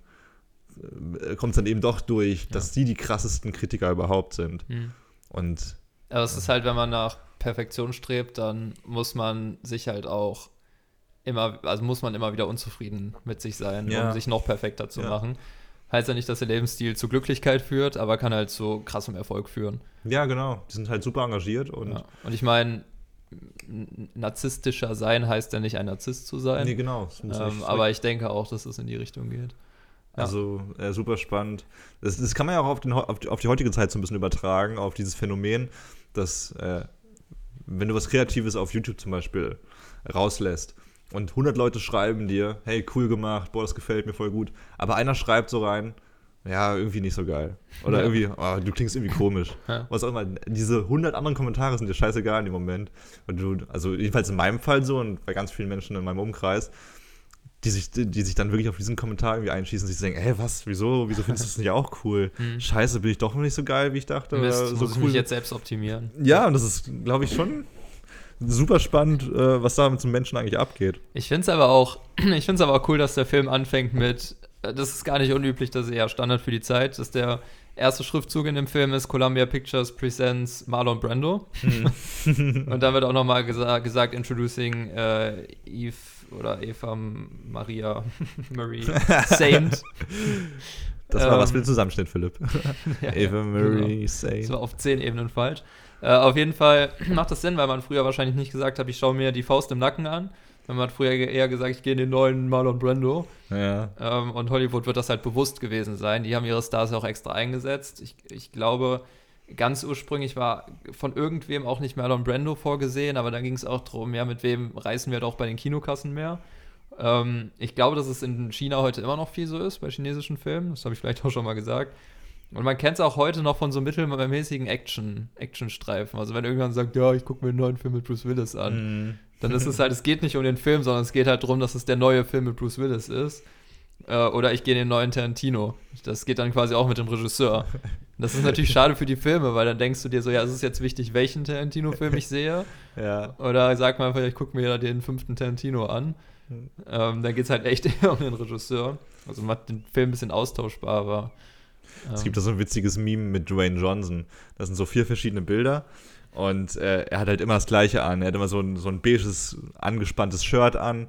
äh, kommt es dann eben doch durch, dass sie die krassesten Kritiker überhaupt sind. Mhm. Und Aber es ist halt, wenn man nach Perfektion strebt, dann muss man sich halt auch immer, also muss man immer wieder unzufrieden mit sich sein, Ja. um sich noch perfekter zu Ja. machen. Heißt ja nicht, dass der Lebensstil zu Glücklichkeit führt, aber kann halt zu krassem Erfolg führen. ja, genau, die sind halt super engagiert und Ja. Und ich meine, narzisstischer sein heißt ja nicht ein Narzisst zu sein. Nee, genau, Ähm, aber ich denke auch, dass es in die Richtung geht. Ja. Also äh, super spannend. Das, das kann man ja auch auf, den, auf, die, auf die heutige Zeit so ein bisschen übertragen, auf dieses Phänomen, dass äh, wenn du was Kreatives auf YouTube zum Beispiel rauslässt und 100 Leute schreiben dir, hey, cool gemacht, boah, das gefällt mir voll gut, aber einer schreibt so rein, ja, irgendwie nicht so geil. Oder Ja. irgendwie, oh, du klingst irgendwie komisch. Ja. Was auch immer. Diese 100 anderen Kommentare sind dir scheißegal in dem Moment. Und du, also jedenfalls in meinem Fall so und bei ganz vielen Menschen in meinem Umkreis, die sich, die, sich dann wirklich auf diesen Kommentar irgendwie einschießen und sich denken, hey, was, wieso, wieso findest du das nicht auch cool? Mhm. Scheiße, bin ich doch nicht so geil, wie ich dachte. Mist, oder so muss ich mich jetzt selbst optimieren. Ja, und das ist, glaube ich, schon super spannend, äh, was da mit so einem Menschen eigentlich abgeht. Ich finde es aber auch, ich finde es aber auch cool, dass der Film anfängt mit, äh, das ist gar nicht unüblich, das ist eher Standard für die Zeit, dass der erste Schriftzug in dem Film ist Columbia Pictures presents Marlon Brando. Und dann wird auch nochmal gesa gesagt, introducing äh, Eve oder Eva Maria Marie Saint. Das war was Ähm, für den Zusammenschnitt, Philipp. Ja, Eva Marie genau. Saint. Das war auf zehn Ebenen falsch. Äh, auf jeden Fall macht das Sinn, weil man früher wahrscheinlich nicht gesagt hat, ich schaue mir die Faust im Nacken an. Man hat früher eher gesagt, ich gehe in den neuen Marlon Brando. Ja. Ähm, und Hollywood wird das halt bewusst gewesen sein. Die haben ihre Stars auch extra eingesetzt. Ich, ich glaube, ganz ursprünglich war von irgendwem auch nicht Marlon Brando vorgesehen, aber da ging es auch darum, ja, mit wem reißen wir doch bei den Kinokassen mehr. Ähm, ich glaube, dass es in China heute immer noch viel so ist, bei chinesischen Filmen. Das habe ich vielleicht auch schon mal gesagt. Und man kennt es auch heute noch von so mittelmäßigen Action, Actionstreifen. Also wenn irgendjemand sagt, ja, ich gucke mir einen neuen Film mit Bruce Willis an, Mhm. dann ist es halt, es geht nicht um den Film, sondern es geht halt darum, dass es der neue Film mit Bruce Willis ist. Äh, oder ich gehe in den neuen Tarantino. Das geht dann quasi auch mit dem Regisseur. Das ist natürlich schade für die Filme, weil dann denkst du dir so, ja, es ist jetzt wichtig, welchen Tarantino-Film ich sehe. Ja. Oder sag mal einfach, ich gucke mir den fünften Tarantino an. Ähm, da geht es halt echt eher um den Regisseur. Also macht den Film ein bisschen austauschbar, aber. Es ähm, gibt da so ein witziges Meme mit Dwayne Johnson. Das sind so vier verschiedene Bilder. Und äh, er hat halt immer das Gleiche an. Er hat immer so ein, so ein beiges, angespanntes Shirt an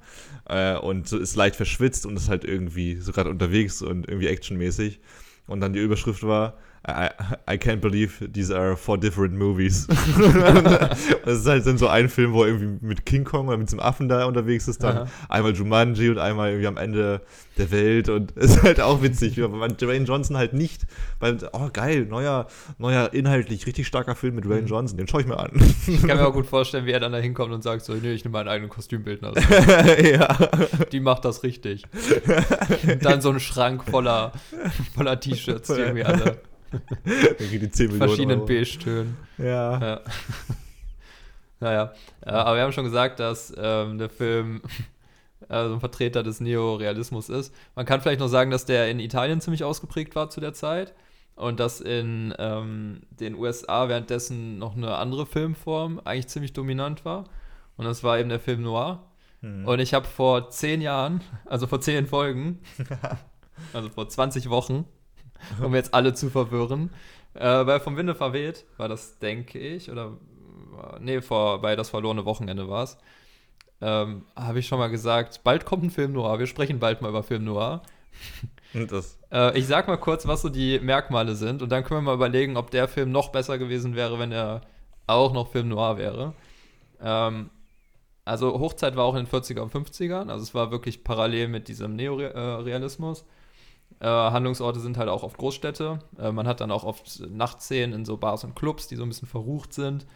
äh, und so ist leicht verschwitzt und ist halt irgendwie so gerade unterwegs und irgendwie actionmäßig. Und dann die Überschrift war: I, I can't believe these are four different movies. das ist halt dann so ein Film, wo er irgendwie mit King Kong oder mit diesem Affen da unterwegs ist, dann Aha. einmal Jumanji und einmal irgendwie am Ende der Welt und es ist halt auch witzig, weil man Dwayne Johnson halt nicht, weil, oh geil, neuer, neuer inhaltlich richtig starker Film mit Dwayne Johnson, den schaue ich mir an. Ich kann mir auch gut vorstellen, wie er dann da hinkommt und sagt so, nee, ich nehme meinen eigenen Kostümbildner. ja. Die macht das richtig. dann so ein Schrank voller, voller T-Shirts, die irgendwie alle die 10 Millionen verschiedenen. Beige-Tönen. Ja. Ja. naja, äh, aber wir haben schon gesagt, dass ähm, der Film äh, so ein Vertreter des Neorealismus ist. Man kann vielleicht noch sagen, dass der in Italien ziemlich ausgeprägt war zu der Zeit und dass in ähm, den USA währenddessen noch eine andere Filmform eigentlich ziemlich dominant war. Und das war eben der Film Noir. Und ich habe vor zehn Jahren, also vor zehn Folgen, also vor 20 Wochen, um jetzt alle zu verwirren, äh, bei Vom Winde verweht war das, denke ich, oder nee, vor, bei Das verlorene Wochenende war es, ähm, habe ich schon mal gesagt, bald kommt ein Film Noir, wir sprechen bald mal über Film Noir. Äh, ich sag mal kurz, was so die Merkmale sind und dann können wir mal überlegen, ob der Film noch besser gewesen wäre, wenn er auch noch Film Noir wäre. Ähm, also Hochzeit war auch in den 40er und 50ern, also es war wirklich parallel mit diesem Neorealismus. Äh, Handlungsorte sind halt auch oft Großstädte. Äh, man hat dann auch oft Nachtszenen in so Bars und Clubs, die so ein bisschen verrucht sind.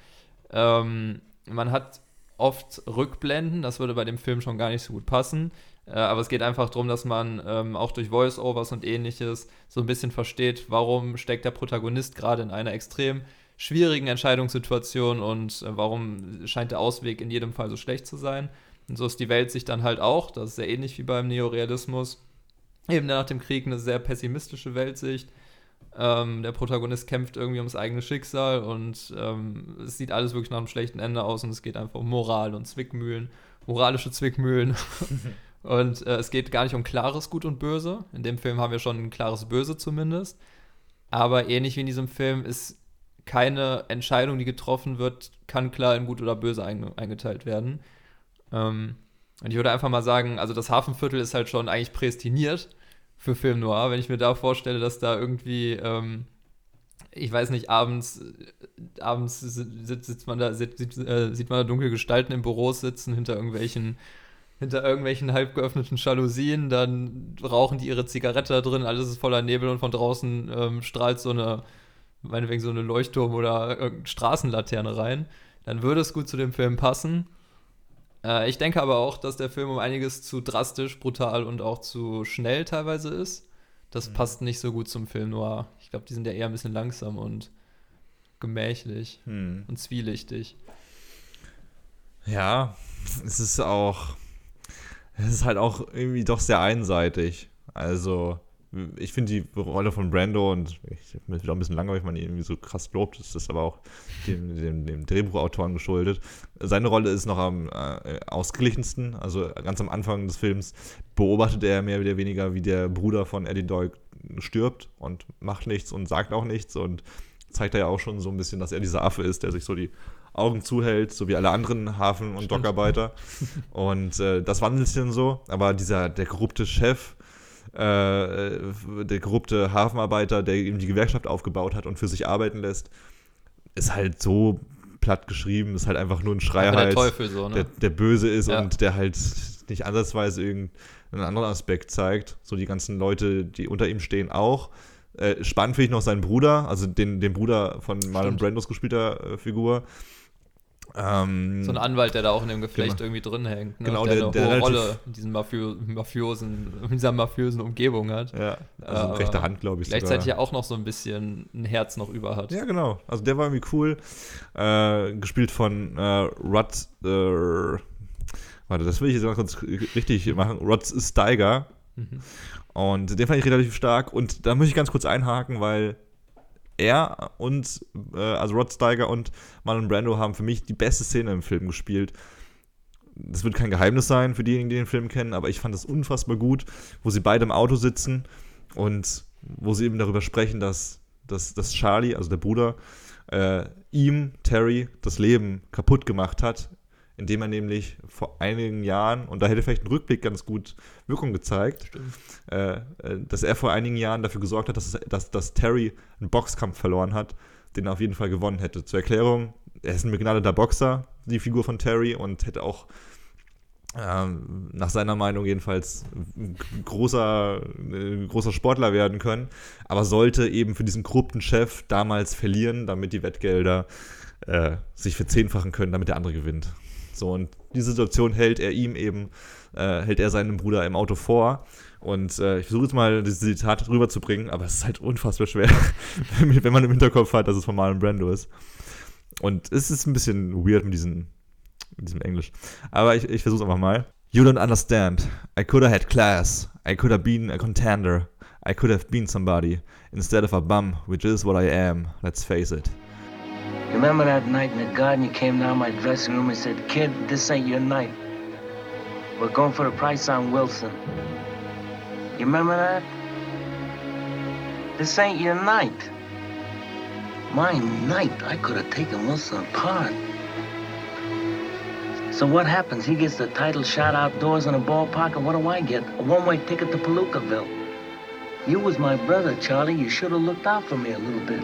Ähm, man hat oft Rückblenden, das würde bei dem Film schon gar nicht so gut passen. Äh, aber es geht einfach darum, dass man ähm, auch durch Voice-Overs und ähnliches so ein bisschen versteht, warum steckt der Protagonist gerade in einer extrem schwierigen Entscheidungssituation und äh, warum scheint der Ausweg in jedem Fall so schlecht zu sein. Und so ist die Welt sich dann halt auch, das ist sehr ähnlich wie beim Neorealismus, eben nach dem Krieg eine sehr pessimistische Weltsicht. Ähm, der Protagonist kämpft irgendwie ums eigene Schicksal und ähm, es sieht alles wirklich nach einem schlechten Ende aus und es geht einfach um Moral und Zwickmühlen, moralische Zwickmühlen. und äh, es geht gar nicht um klares Gut und Böse. In dem Film haben wir schon ein klares Böse zumindest. Aber ähnlich wie in diesem Film ist keine Entscheidung, die getroffen wird, kann klar in Gut oder Böse einge eingeteilt werden. Ähm, und ich würde einfach mal sagen, also das Hafenviertel ist halt schon eigentlich prädestiniert für Film Noir, wenn ich mir da vorstelle, dass da irgendwie, ähm, ich weiß nicht, abends, äh, abends sitzt, man da, sieht, äh, sieht man da dunkle Gestalten in Büros sitzen, hinter irgendwelchen, hinter irgendwelchen halb geöffneten Jalousien, dann rauchen die ihre Zigarette da drin, alles ist voller Nebel und von draußen ähm, strahlt so eine, meinetwegen so eine Leuchtturm oder Straßenlaterne rein, dann würde es gut zu dem Film passen. Äh, ich denke aber auch, dass der Film um einiges zu drastisch, brutal und auch zu schnell teilweise ist. Das passt nicht so gut zum Film Noir. Ich glaube, die sind ja eher ein bisschen langsam und gemächlich hm. und zwielichtig. Ja, es ist auch, es ist halt auch irgendwie doch sehr einseitig. Also, ich finde die Rolle von Brando und ich mir ist wieder ein bisschen langweilig, wenn man ihn irgendwie so krass lobt, das ist aber auch dem, dem, dem Drehbuchautoren geschuldet. Seine Rolle ist noch am äh, ausgeglichensten. Also ganz am Anfang des Films beobachtet er mehr oder weniger, wie der Bruder von Eddie Doyle stirbt und macht nichts und sagt auch nichts und zeigt er ja auch schon so ein bisschen, dass er dieser Affe ist, der sich so die Augen zuhält, so wie alle anderen Hafen- und Dockarbeiter. und äh, das wandelt sich dann so, aber dieser, der korrupte Chef, äh, der korrupte Hafenarbeiter, der eben die Gewerkschaft aufgebaut hat und für sich arbeiten lässt, ist halt so platt geschrieben, ist halt einfach nur ein Schreier, Einfach der Teufel so, ne? der, der böse ist Ja. und der halt nicht ansatzweise irgendeinen anderen Aspekt zeigt. So die ganzen Leute, die unter ihm stehen, auch. Äh, spannend finde ich noch seinen Bruder, also den, den Bruder von Marlon. Brandos gespielter äh, Figur. Ähm, So ein Anwalt, der da auch in dem Geflecht Genau. irgendwie drin hängt. Ne? Genau, der, der- eine der hohe relativ- Rolle in, diesen Mafio Mafiosen, in dieser mafiösen Umgebung hat. Ja, also Aber rechte Hand, glaube ich. Gleichzeitig ja auch noch so ein bisschen ein Herz noch über hat. Ja, genau. Also der war irgendwie cool. Äh, gespielt von äh, Rod. Äh, warte, das will ich jetzt mal kurz richtig machen. Rod Steiger. Mhm. Und den fand ich relativ stark. Und da muss ich ganz kurz einhaken, weil er und, äh, also Rod Steiger und Marlon Brando haben für mich die beste Szene im Film gespielt. Das wird kein Geheimnis sein für diejenigen, die den Film kennen, aber ich fand es unfassbar gut, wo sie beide im Auto sitzen und wo sie eben darüber sprechen, dass, dass, dass Charlie, also der Bruder, äh, ihm, Terry, das Leben kaputt gemacht hat, indem er nämlich vor einigen Jahren, und da hätte vielleicht ein Rückblick ganz gut Wirkung gezeigt, äh, äh, dass er vor einigen Jahren dafür gesorgt hat, dass, dass, dass Terry einen Boxkampf verloren hat, den er auf jeden Fall gewonnen hätte. Zur Erklärung, er ist ein begnadeter Boxer, die Figur von Terry, und hätte auch ähm, nach seiner Meinung jedenfalls ein großer, äh, großer Sportler werden können, aber sollte eben für diesen korrupten Chef damals verlieren, damit die Wettgelder äh, sich verzehnfachen können, damit der andere gewinnt. So, und diese Situation hält er ihm eben, äh, hält er seinem Bruder im Auto vor. Und äh, ich versuche jetzt mal dieses Zitat rüberzubringen, aber es ist halt unfassbar schwer, wenn man im Hinterkopf hat, dass es von Marlon Brando ist. Und es ist ein bisschen weird mit diesen mit diesem Englisch. Aber ich, ich versuch's einfach mal. You don't understand. I could have had class. I could have been a contender. I could have been somebody instead of a bum, which is what I am. Let's face it. You remember that night in the garden? You came down my dressing room and said, Kid, this ain't your night. We're going for the price on Wilson. You remember that? This ain't your night. My night, I could have taken Wilson apart. So what happens? He gets the title shot outdoors in a ballpark, and what do I get? A one-way ticket to Palookaville. You was my brother, Charlie. You should have looked out for me a little bit.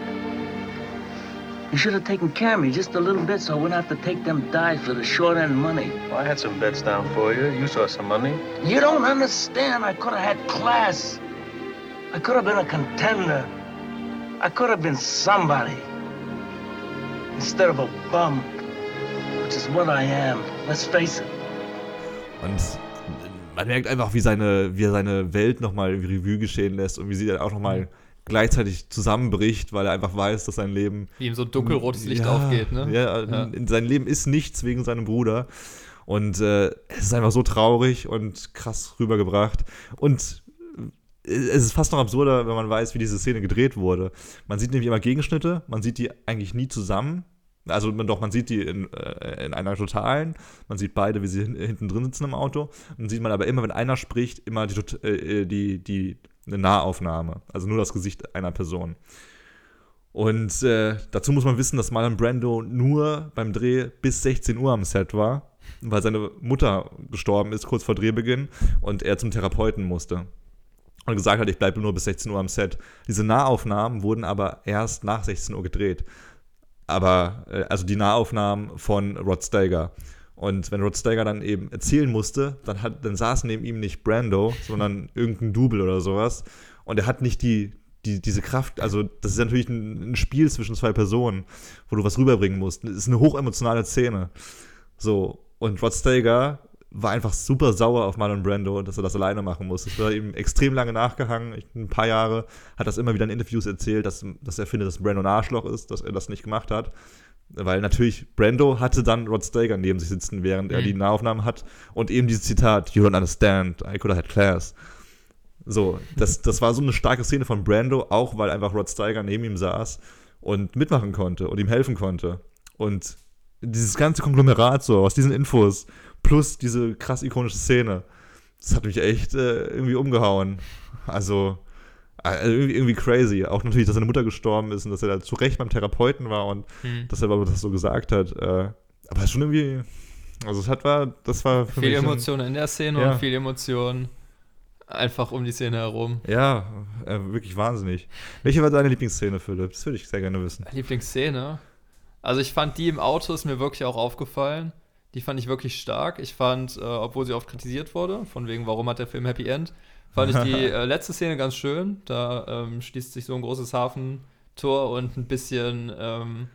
You should have taken care of me just a little bit so I wouldn't have to take them dives for the short end money. Well, I had some bets down for you. You saw some money. You don't understand. I could have had class. I could have been a contender. I could have been somebody. Instead of a bum, which is what I am. Let's face it. Und man merkt einfach, wie seine, wie er seine Welt nochmal Revue geschehen lässt und wie sie dann auch nochmal gleichzeitig zusammenbricht, weil er einfach weiß, dass sein Leben. Wie ihm so dunkelrotes Licht ja, aufgeht, ne? Ja, ja, sein Leben ist nichts wegen seinem Bruder. Und äh, es ist einfach so traurig und krass rübergebracht. Und es ist fast noch absurder, wenn man weiß, wie diese Szene gedreht wurde. Man sieht nämlich immer Gegenschnitte, man sieht die eigentlich nie zusammen. Also man, doch, man sieht die in, äh, in einer totalen, man sieht beide, wie sie hin, hinten drin sitzen im Auto. Und dann sieht man aber immer, wenn einer spricht, immer die, äh, die, die, eine Nahaufnahme. Also nur das Gesicht einer Person. Und äh, dazu muss man wissen, dass Marlon Brando nur beim Dreh bis 16 Uhr am Set war, weil seine Mutter gestorben ist kurz vor Drehbeginn und er zum Therapeuten musste. Und gesagt hat, ich bleibe nur bis 16 Uhr am Set. Diese Nahaufnahmen wurden aber erst nach 16 Uhr gedreht aber äh, also die Nahaufnahmen von Rod Steiger. Und wenn Rod Steiger dann eben erzählen musste, dann, hat, dann saß neben ihm nicht Brando, sondern irgendein Double oder sowas. Und er hat nicht die, die, diese Kraft, also das ist natürlich ein, ein Spiel zwischen zwei Personen, wo du was rüberbringen musst. Das ist eine hochemotionale Szene. So, und Rod Steiger war einfach super sauer auf Marlon Brando, dass er das alleine machen muss. Es war ihm extrem lange nachgehangen, ein paar Jahre, hat das immer wieder in Interviews erzählt, dass, dass er findet, dass Brando ein Arschloch ist, dass er das nicht gemacht hat. Weil natürlich Brando hatte dann Rod Steiger neben sich sitzen, während er Mhm. die Nahaufnahmen hat. Und eben dieses Zitat, You don't understand, I could have had class. So, das, das war so eine starke Szene von Brando, auch weil einfach Rod Steiger neben ihm saß und mitmachen konnte und ihm helfen konnte. Und dieses ganze Konglomerat so aus diesen Infos plus diese krass ikonische Szene, das hat mich echt äh, irgendwie umgehauen. Also, äh, irgendwie, irgendwie crazy. Auch natürlich, dass seine Mutter gestorben ist und dass er da zu Recht beim Therapeuten war und Mhm. dass er aber das so gesagt hat. Äh, aber es ist schon irgendwie, also es hat war, das war für Viel mich ein- Emotionen in der Szene Ja. und viel Emotionen einfach um die Szene herum. Ja, äh, wirklich wahnsinnig. Welche war deine Lieblingsszene, Philipp? Das würde ich sehr gerne wissen. Lieblingsszene. Also ich fand die im Auto ist mir wirklich auch aufgefallen. Die fand ich wirklich stark. Ich fand, äh, obwohl sie oft kritisiert wurde, von wegen, warum hat der Film Happy End, fand ich die äh, letzte Szene ganz schön. Da ähm, schließt sich so ein großes Hafentor und ein bisschen, ähm,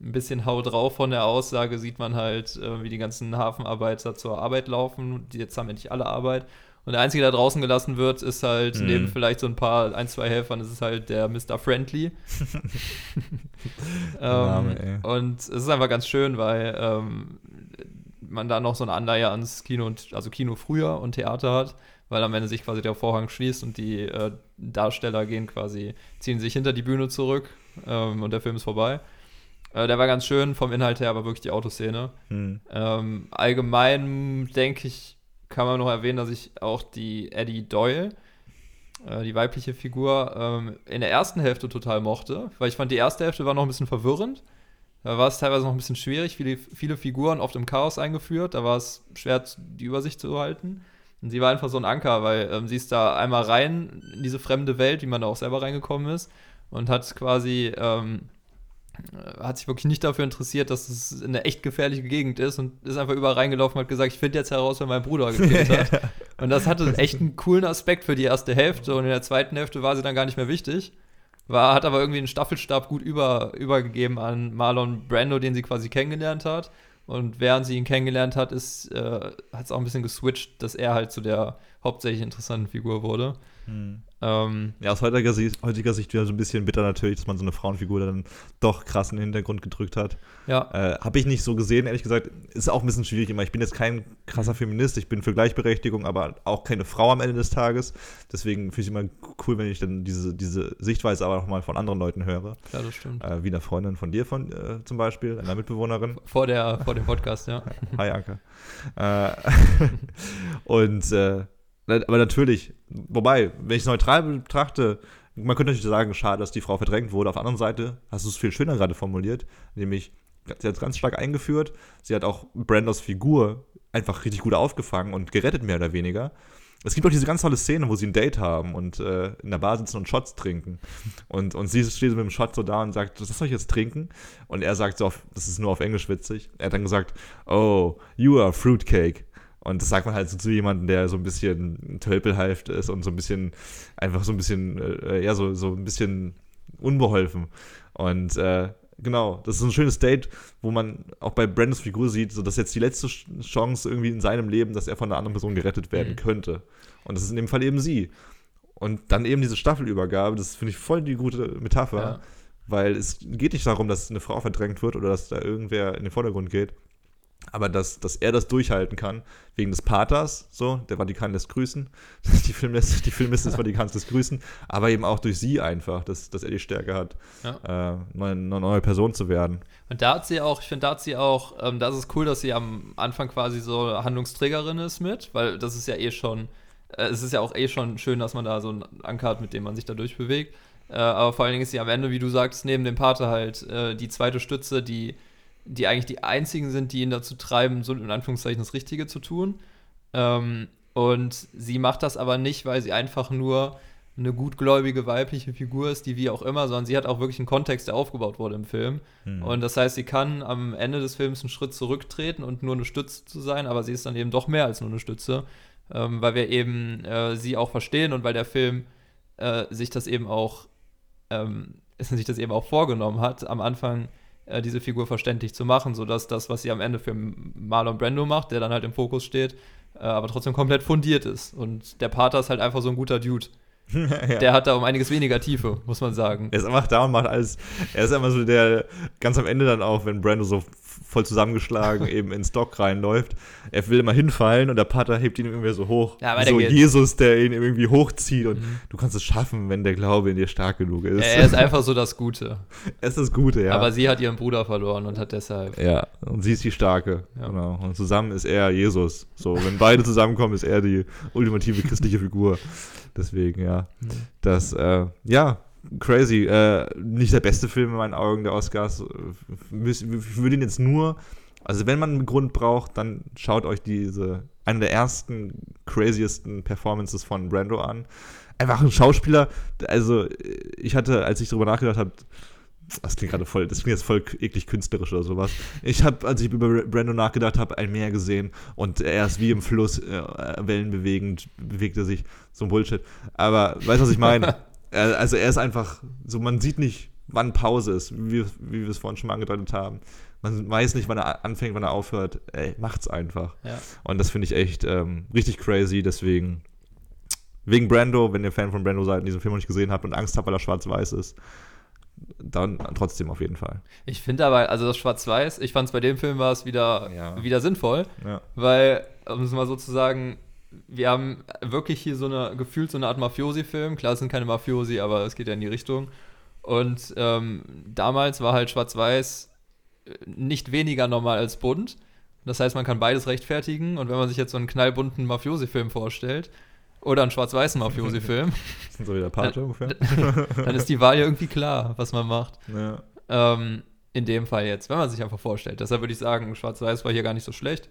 ein bisschen Hau drauf von der Aussage sieht man halt, äh, wie die ganzen Hafenarbeiter zur Arbeit laufen. Die jetzt haben endlich alle Arbeit. Und der Einzige, der draußen gelassen wird, ist halt, Mhm. neben vielleicht so ein paar, ein, zwei Helfern, ist es halt der Mr. Friendly. Name, ähm, und es ist einfach ganz schön, weil ähm, man da noch so eine Anleihe ans Kino und also Kino früher und Theater hat, weil am Ende sich quasi der Vorhang schließt und die äh, Darsteller gehen quasi, ziehen sich hinter die Bühne zurück ähm, und der Film ist vorbei. Äh, der war ganz schön vom Inhalt her, aber wirklich die Autoszene. Hm. Ähm, allgemein denke ich, kann man noch erwähnen, dass ich auch die Eddie Doyle, äh, die weibliche Figur, ähm, in der ersten Hälfte total mochte, weil ich fand, die erste Hälfte war noch ein bisschen verwirrend. Da war es teilweise noch ein bisschen schwierig, viele, viele Figuren oft im Chaos eingeführt, da war es schwer, die Übersicht zu halten. Und sie war einfach so ein Anker, weil ähm, sie ist da einmal rein in diese fremde Welt, wie man da auch selber reingekommen ist, und hat quasi, ähm, äh, hat sich wirklich nicht dafür interessiert, dass es eine echt gefährliche Gegend ist und ist einfach überall reingelaufen und hat gesagt, ich finde jetzt heraus, wer mein Bruder gekillt hat. und das hatte echt einen coolen Aspekt für die erste Hälfte und in der zweiten Hälfte war sie dann gar nicht mehr wichtig. War, hat aber irgendwie einen Staffelstab gut über, übergegeben an Marlon Brando, den sie quasi kennengelernt hat. Und während sie ihn kennengelernt hat, äh, hat es auch ein bisschen geswitcht, dass er halt zu der hauptsächlich interessanten Figur wurde. Hm. Ähm, Ja, aus heutiger Sicht, heutiger Sicht wieder so ein bisschen bitter natürlich, dass man so eine Frauenfigur dann doch krass in den Hintergrund gedrückt hat. Ja. Äh, Habe ich nicht so gesehen, ehrlich gesagt. Ist auch ein bisschen schwierig immer. Ich bin jetzt kein krasser Feminist, ich bin für Gleichberechtigung, aber auch keine Frau am Ende des Tages. Deswegen finde ich immer cool, wenn ich dann diese, diese Sichtweise aber auch mal von anderen Leuten höre. Ja, das stimmt. Äh, wie einer Freundin von dir von, äh, zum Beispiel, einer Mitbewohnerin. Vor, der, vor dem Podcast, ja. Hi, Anke. Äh, und äh, aber natürlich, wobei, wenn ich es neutral betrachte, man könnte natürlich sagen, schade, dass die Frau verdrängt wurde. Auf der anderen Seite hast du es viel schöner gerade formuliert, nämlich sie hat es ganz stark eingeführt. Sie hat auch Brandos Figur einfach richtig gut aufgefangen und gerettet, mehr oder weniger. Es gibt auch diese ganz tolle Szene, wo sie ein Date haben und äh, in der Bar sitzen und Shots trinken. Und, und sie steht mit dem Shot so da und sagt, was soll ich jetzt trinken? Und er sagt so, auf, das ist nur auf Englisch witzig. Er hat dann gesagt, oh, you are fruitcake. Und das sagt man halt so zu jemandem, der so ein bisschen tölpelhaft ist und so ein bisschen, einfach so ein bisschen, äh, ja, so, so ein bisschen unbeholfen. Und äh, genau, das ist ein schönes Date, wo man auch bei Brandos Figur sieht, so dass jetzt die letzte Chance irgendwie in seinem Leben, dass er von einer anderen Person gerettet werden Mhm. könnte. Und das ist in dem Fall eben sie. Und dann eben diese Staffelübergabe, das finde ich voll die gute Metapher, Ja. weil es geht nicht darum, dass eine Frau verdrängt wird oder dass da irgendwer in den Vordergrund geht, aber dass, dass er das durchhalten kann, wegen des Paters, so, der Vatikan lässt grüßen, die, Film lässt, die Filmliste des Vatikans lässt grüßen, aber eben auch durch sie einfach, dass, dass er die Stärke hat, äh, eine neue, eine neue Person zu werden. Und da hat sie auch, ich finde, da hat sie auch, ähm, da ist es cool, dass sie am Anfang quasi so Handlungsträgerin ist mit, weil das ist ja eh schon, äh, es ist ja auch eh schon schön, dass man da so einen Anker hat, mit dem man sich da durchbewegt. Äh, aber vor allen Dingen ist sie am Ende, wie du sagst, neben dem Pater halt äh, die zweite Stütze, die, die eigentlich die einzigen sind, die ihn dazu treiben, so in Anführungszeichen das Richtige zu tun. Ähm, und sie macht das aber nicht, weil sie einfach nur eine gutgläubige weibliche Figur ist, die wie auch immer, sondern sie hat auch wirklich einen Kontext, der aufgebaut wurde im Film. Mhm. Und das heißt, sie kann am Ende des Films einen Schritt zurücktreten und nur eine Stütze zu sein, aber sie ist dann eben doch mehr als nur eine Stütze, ähm, weil wir eben äh, sie auch verstehen und weil der Film äh, sich das eben auch ähm, sich das eben auch vorgenommen hat, am Anfang äh, diese Figur verständlich zu machen, sodass das, was sie am Ende für Marlon Brando macht, der dann halt im Fokus steht, äh, aber trotzdem komplett fundiert ist. Und der Pater ist halt einfach so ein guter Dude. Ja. Der hat da um einiges weniger Tiefe, muss man sagen. Er ist einfach da und macht alles. Er ist immer so der, ganz am Ende dann auch, wenn Brando so voll zusammengeschlagen eben ins Stock reinläuft. Er will immer hinfallen und der Pater hebt ihn irgendwie so hoch. Ja, so geht's. Jesus, der ihn irgendwie hochzieht und du kannst es schaffen, wenn der Glaube in dir stark genug ist. Er ist einfach so das Gute. Er ist das Gute, ja. Aber sie hat ihren Bruder verloren und hat deshalb. Ja, und sie ist die Starke. Genau. Und zusammen ist er Jesus. So, wenn beide zusammenkommen, ist er die ultimative christliche Figur. Deswegen, ja. Das, äh, ja, crazy. Äh, nicht der beste Film in meinen Augen der Oscars. Ich würde ihn jetzt nur, also wenn man einen Grund braucht, dann schaut euch diese, eine der ersten craziesten Performances von Brando an. Einfach ein Schauspieler, also ich hatte, als ich darüber nachgedacht habe, das klingt gerade voll, das klingt jetzt voll eklig künstlerisch oder sowas. Ich habe, als ich über Brando nachgedacht habe, ein Meer gesehen und er ist wie im Fluss, äh, wellenbewegend, bewegt er sich, so ein Bullshit. Aber weißt du, was ich meine? Er- also er ist einfach, so man sieht nicht, wann Pause ist, wie, wie wir es vorhin schon mal angedeutet haben. Man weiß nicht, wann er anfängt, wann er aufhört. Ey, macht's einfach. Ja. Und das finde ich echt ähm, richtig crazy, deswegen wegen Brando, wenn ihr Fan von Brando seid und diesen Film noch nicht gesehen habt und Angst habt, weil er schwarz-weiß ist, dann trotzdem auf jeden Fall. Ich finde aber, also das Schwarz-Weiß, ich fand es bei dem Film war es wieder, Ja. wieder sinnvoll, Ja. weil, um es mal so zu sagen, wir haben wirklich hier so eine, gefühlt so eine Art Mafiosi-Film. Klar, es sind keine Mafiosi, aber es geht ja in die Richtung. Und ähm, damals war halt Schwarz-Weiß äh, nicht weniger normal als bunt. Das heißt, man kann beides rechtfertigen. Und wenn man sich jetzt so einen knallbunten Mafiosi-Film vorstellt, oder einen schwarz-weißen Mafiosi-Film, so wie der Pate dann, ungefähr. dann ist die Wahl ja irgendwie klar, was man macht. Ja. Ähm, In dem Fall jetzt, wenn man sich einfach vorstellt. Deshalb würde ich sagen, Schwarz-Weiß war hier gar nicht so schlecht.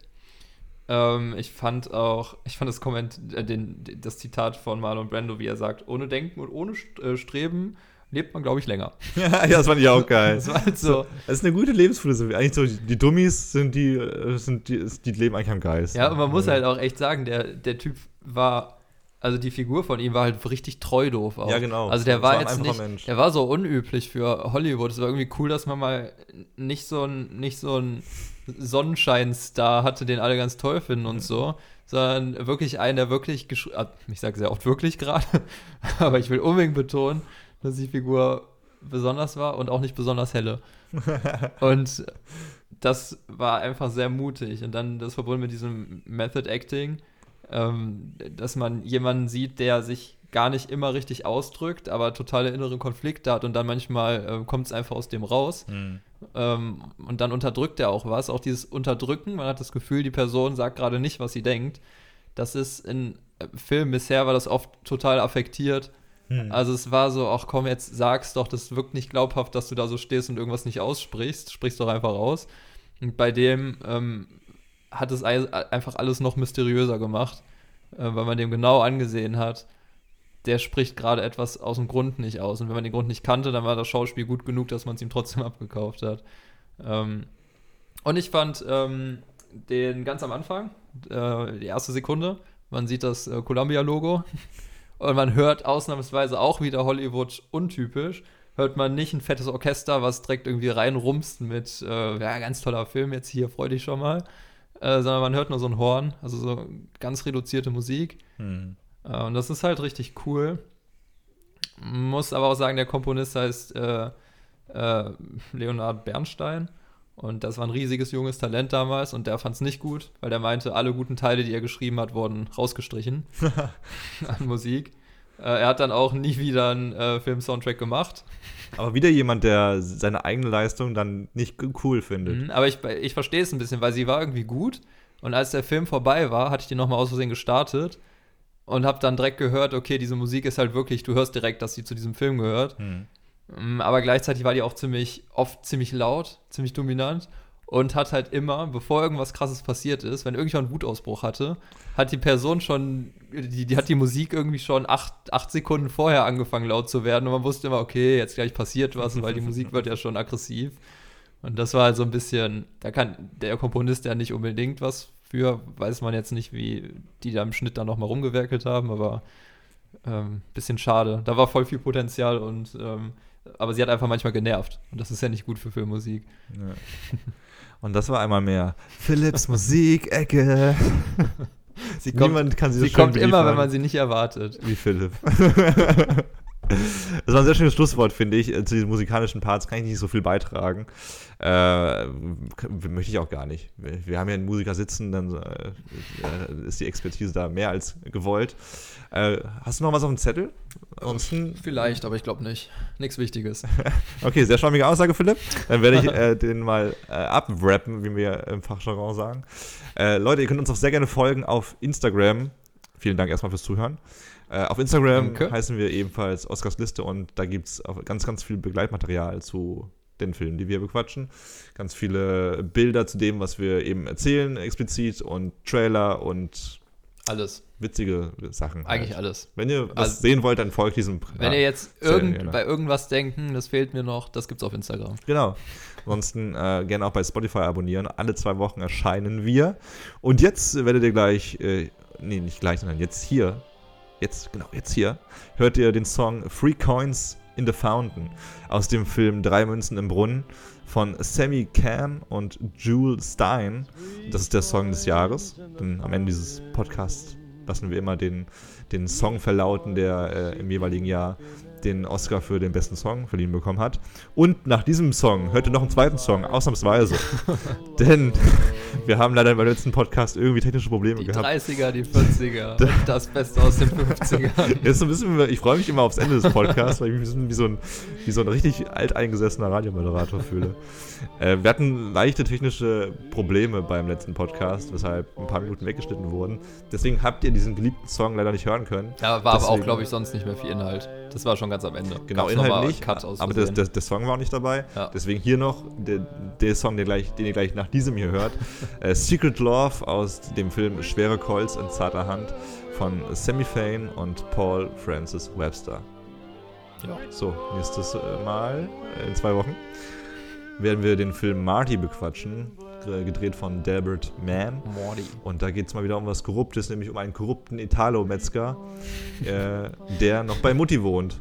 Ähm, ich fand auch, ich fand das Komment, äh, den, das Zitat von Marlon Brando, wie er sagt, ohne Denken und ohne äh, Streben lebt man, glaube ich, länger. ja, das fand ich auch geil. Das war halt so. Das ist eine gute Lebensphilosophie. Eigentlich so, die Dummies sind die, äh, sind die, die leben eigentlich am Geist. Ja, und man muss halt auch echt sagen, der, der Typ war, also die Figur von ihm war halt richtig treu doof auch. Ja, genau. Also der war, war jetzt nicht, Mensch. der war so unüblich für Hollywood. Es war irgendwie cool, dass man mal nicht so ein, nicht so ein Sonnenscheinstar hatte, den alle ganz toll finden und so, sondern wirklich einen, der wirklich, ah, ich sage sehr oft wirklich gerade, aber ich will unbedingt betonen, dass die Figur besonders war und auch nicht besonders helle. Und das war einfach sehr mutig. Und dann das verbunden mit diesem Method Acting, ähm, dass man jemanden sieht, der sich gar nicht immer richtig ausdrückt, aber totale innere Konflikte hat und dann manchmal äh, kommt es einfach aus dem raus. Mhm. Ähm, und dann unterdrückt er auch was. Auch dieses Unterdrücken, man hat das Gefühl, die Person sagt gerade nicht, was sie denkt. Das ist in äh, Filmen bisher war das oft total affektiert. Hm. Also es war so, ach komm, jetzt sag's doch, das wirkt nicht glaubhaft, dass du da so stehst und irgendwas nicht aussprichst. Sprich's doch einfach aus. Und bei dem ähm, hat es ei- einfach alles noch mysteriöser gemacht, äh, weil man dem genau angesehen hat, der spricht gerade etwas aus dem Grund nicht aus. Und wenn man den Grund nicht kannte, dann war das Schauspiel gut genug, dass man es ihm trotzdem abgekauft hat. Ähm, und ich fand ähm, den ganz am Anfang, äh, die erste Sekunde, man sieht das äh, Columbia-Logo und man hört ausnahmsweise auch wieder Hollywood untypisch, hört man nicht ein fettes Orchester, was direkt irgendwie reinrumst mit, äh, ja, ganz toller Film jetzt hier, freu dich schon mal, äh, sondern man hört nur so ein Horn, also so ganz reduzierte Musik. Hm. Äh, und das ist halt richtig cool. Muss aber auch sagen, der Komponist heißt äh, äh, Leonard Bernstein. Und das war ein riesiges junges Talent damals und der fand es nicht gut, weil der meinte, alle guten Teile, die er geschrieben hat, wurden rausgestrichen an Musik. Äh, er hat dann auch nie wieder einen äh, Film-Soundtrack gemacht. Aber wieder jemand, der seine eigene Leistung dann nicht cool findet. Mhm, aber ich, ich verstehe es ein bisschen, weil sie war irgendwie gut. Und als der Film vorbei war, hatte ich die nochmal aus Versehen gestartet und habe dann direkt gehört, okay, diese Musik ist halt wirklich, du hörst direkt, dass sie zu diesem Film gehört. Hm. Mm, Aber gleichzeitig war die auch ziemlich, oft ziemlich laut, ziemlich dominant und hat halt immer, bevor irgendwas krasses passiert ist, wenn irgendjemand einen Wutausbruch hatte, hat die Person schon, die, die hat die Musik irgendwie schon acht, acht Sekunden vorher angefangen laut zu werden und man wusste immer, okay, jetzt gleich passiert was, weil die Musik wird ja schon aggressiv. Und das war halt so ein bisschen, da kann der Komponist ja nicht unbedingt was für, weiß man jetzt nicht, wie die da im Schnitt dann nochmal rumgewerkelt haben, aber ähm, bisschen schade. Da war voll viel Potenzial und ähm, aber sie hat einfach manchmal genervt. Und das ist ja nicht gut für Filmmusik. Ja. Und das war einmal mehr. Philips Musik-Ecke. Sie kommt, Niemand kann sie so sie schön kommt immer, wenn man sie nicht erwartet. Wie Philipp. Das war ein sehr schönes Schlusswort, finde ich. Zu diesen musikalischen Parts kann ich nicht so viel beitragen. Äh, möchte ich auch gar nicht. Wir haben ja einen Musiker sitzen, dann äh, ist die Expertise da mehr als gewollt. Äh, hast du noch was auf dem Zettel? Ansonsten Vielleicht, aber ich glaube nicht. Nichts Wichtiges. Okay, sehr schwammige Aussage, Philipp. Dann werde ich äh, den mal äh, abwrappen, wie wir im Fachjargon sagen. Äh, Leute, ihr könnt uns auch sehr gerne folgen auf Instagram. Vielen Dank erstmal fürs Zuhören. Äh, auf Instagram Danke. heißen wir ebenfalls Oscars Liste und da gibt es ganz, ganz viel Begleitmaterial zu den Filmen, die wir bequatschen. Ganz viele Bilder zu dem, was wir eben erzählen, explizit und Trailer und Alles. witzige Sachen. halt. Eigentlich alles. Wenn ihr was Also- sehen wollt, dann folgt diesem. Wenn ja, ihr jetzt irgend, gerne. bei irgendwas denken, das fehlt mir noch, das gibt's auf Instagram. Genau. Ansonsten äh, gerne auch bei Spotify abonnieren. Alle zwei Wochen erscheinen wir. Und jetzt werdet ihr gleich, äh, nee, nicht gleich, sondern jetzt hier, jetzt, genau, jetzt hier, hört ihr den Song Free Coins in the Fountain aus dem Film Drei Münzen im Brunnen von Sammy Cam und Jules Stein. Das ist der Song des Jahres. Denn am Ende dieses Podcasts lassen wir immer den, den Song verlauten, der äh, im jeweiligen Jahr den Oscar für den besten Song verliehen bekommen hat. Und nach diesem Song hört ihr noch einen zweiten Song, ausnahmsweise. Denn wir haben leider beim letzten Podcast irgendwie technische Probleme Die gehabt. 30er, die 40er, und das Beste aus den 50ern. Jetzt ein bisschen, ich freue mich immer aufs Ende des Podcasts, weil ich mich ein bisschen wie so ein, wie so ein richtig alteingesessener Radiomoderator fühle. Äh, wir hatten leichte technische Probleme beim letzten Podcast, weshalb ein paar Minuten weggeschnitten wurden. Deswegen habt ihr diesen geliebten Song leider nicht hören können. Ja, war aber auch, Deswegen- glaube ich, sonst nicht mehr viel Inhalt. Das war schon ganz am Ende. Genau, Gab's Inhalt nochmal nicht, Cut aus aber das, das, der Song war auch nicht dabei. Ja. Deswegen hier noch der, der Song, der gleich, den ihr gleich nach diesem hier hört. äh, Secret Love aus dem Film Schwere Colts in zarter Hand von Sammy Fain und Paul Francis Webster. Ja. So, nächstes äh, Mal, äh, in zwei Wochen, werden wir den Film Marty bequatschen, gedreht von Delbert Mann. Morty. Und da geht es mal wieder um was Korruptes, nämlich um einen korrupten Italo-Metzger, äh, der noch bei Mutti wohnt.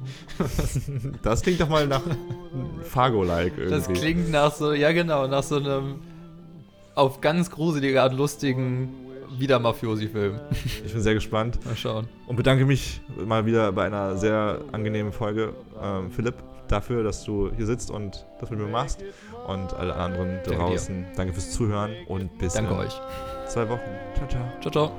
das klingt doch mal nach Fargo-like irgendwie. Das klingt nach so, ja genau, nach so einem auf ganz gruselige Art lustigen Wieder-Mafiosi-Film. Ich bin sehr gespannt. Mal schauen. Und bedanke mich mal wieder bei einer sehr angenehmen Folge, ähm, Philipp, dafür, dass du hier sitzt und das mit mir machst. Und alle anderen da Danke draußen, danke fürs Zuhören und bis Danke in euch. zwei Wochen. Ciao, ciao. Ciao, ciao.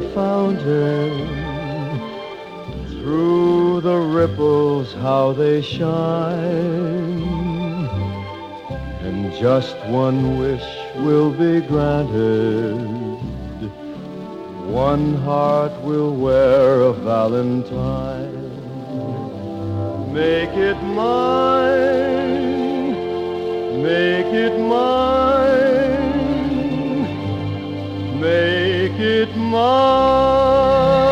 The fountain. Through the ripples, how they shine. And just one wish will be granted. One heart will wear a valentine. Make it mine. Make it mine. Make it mine.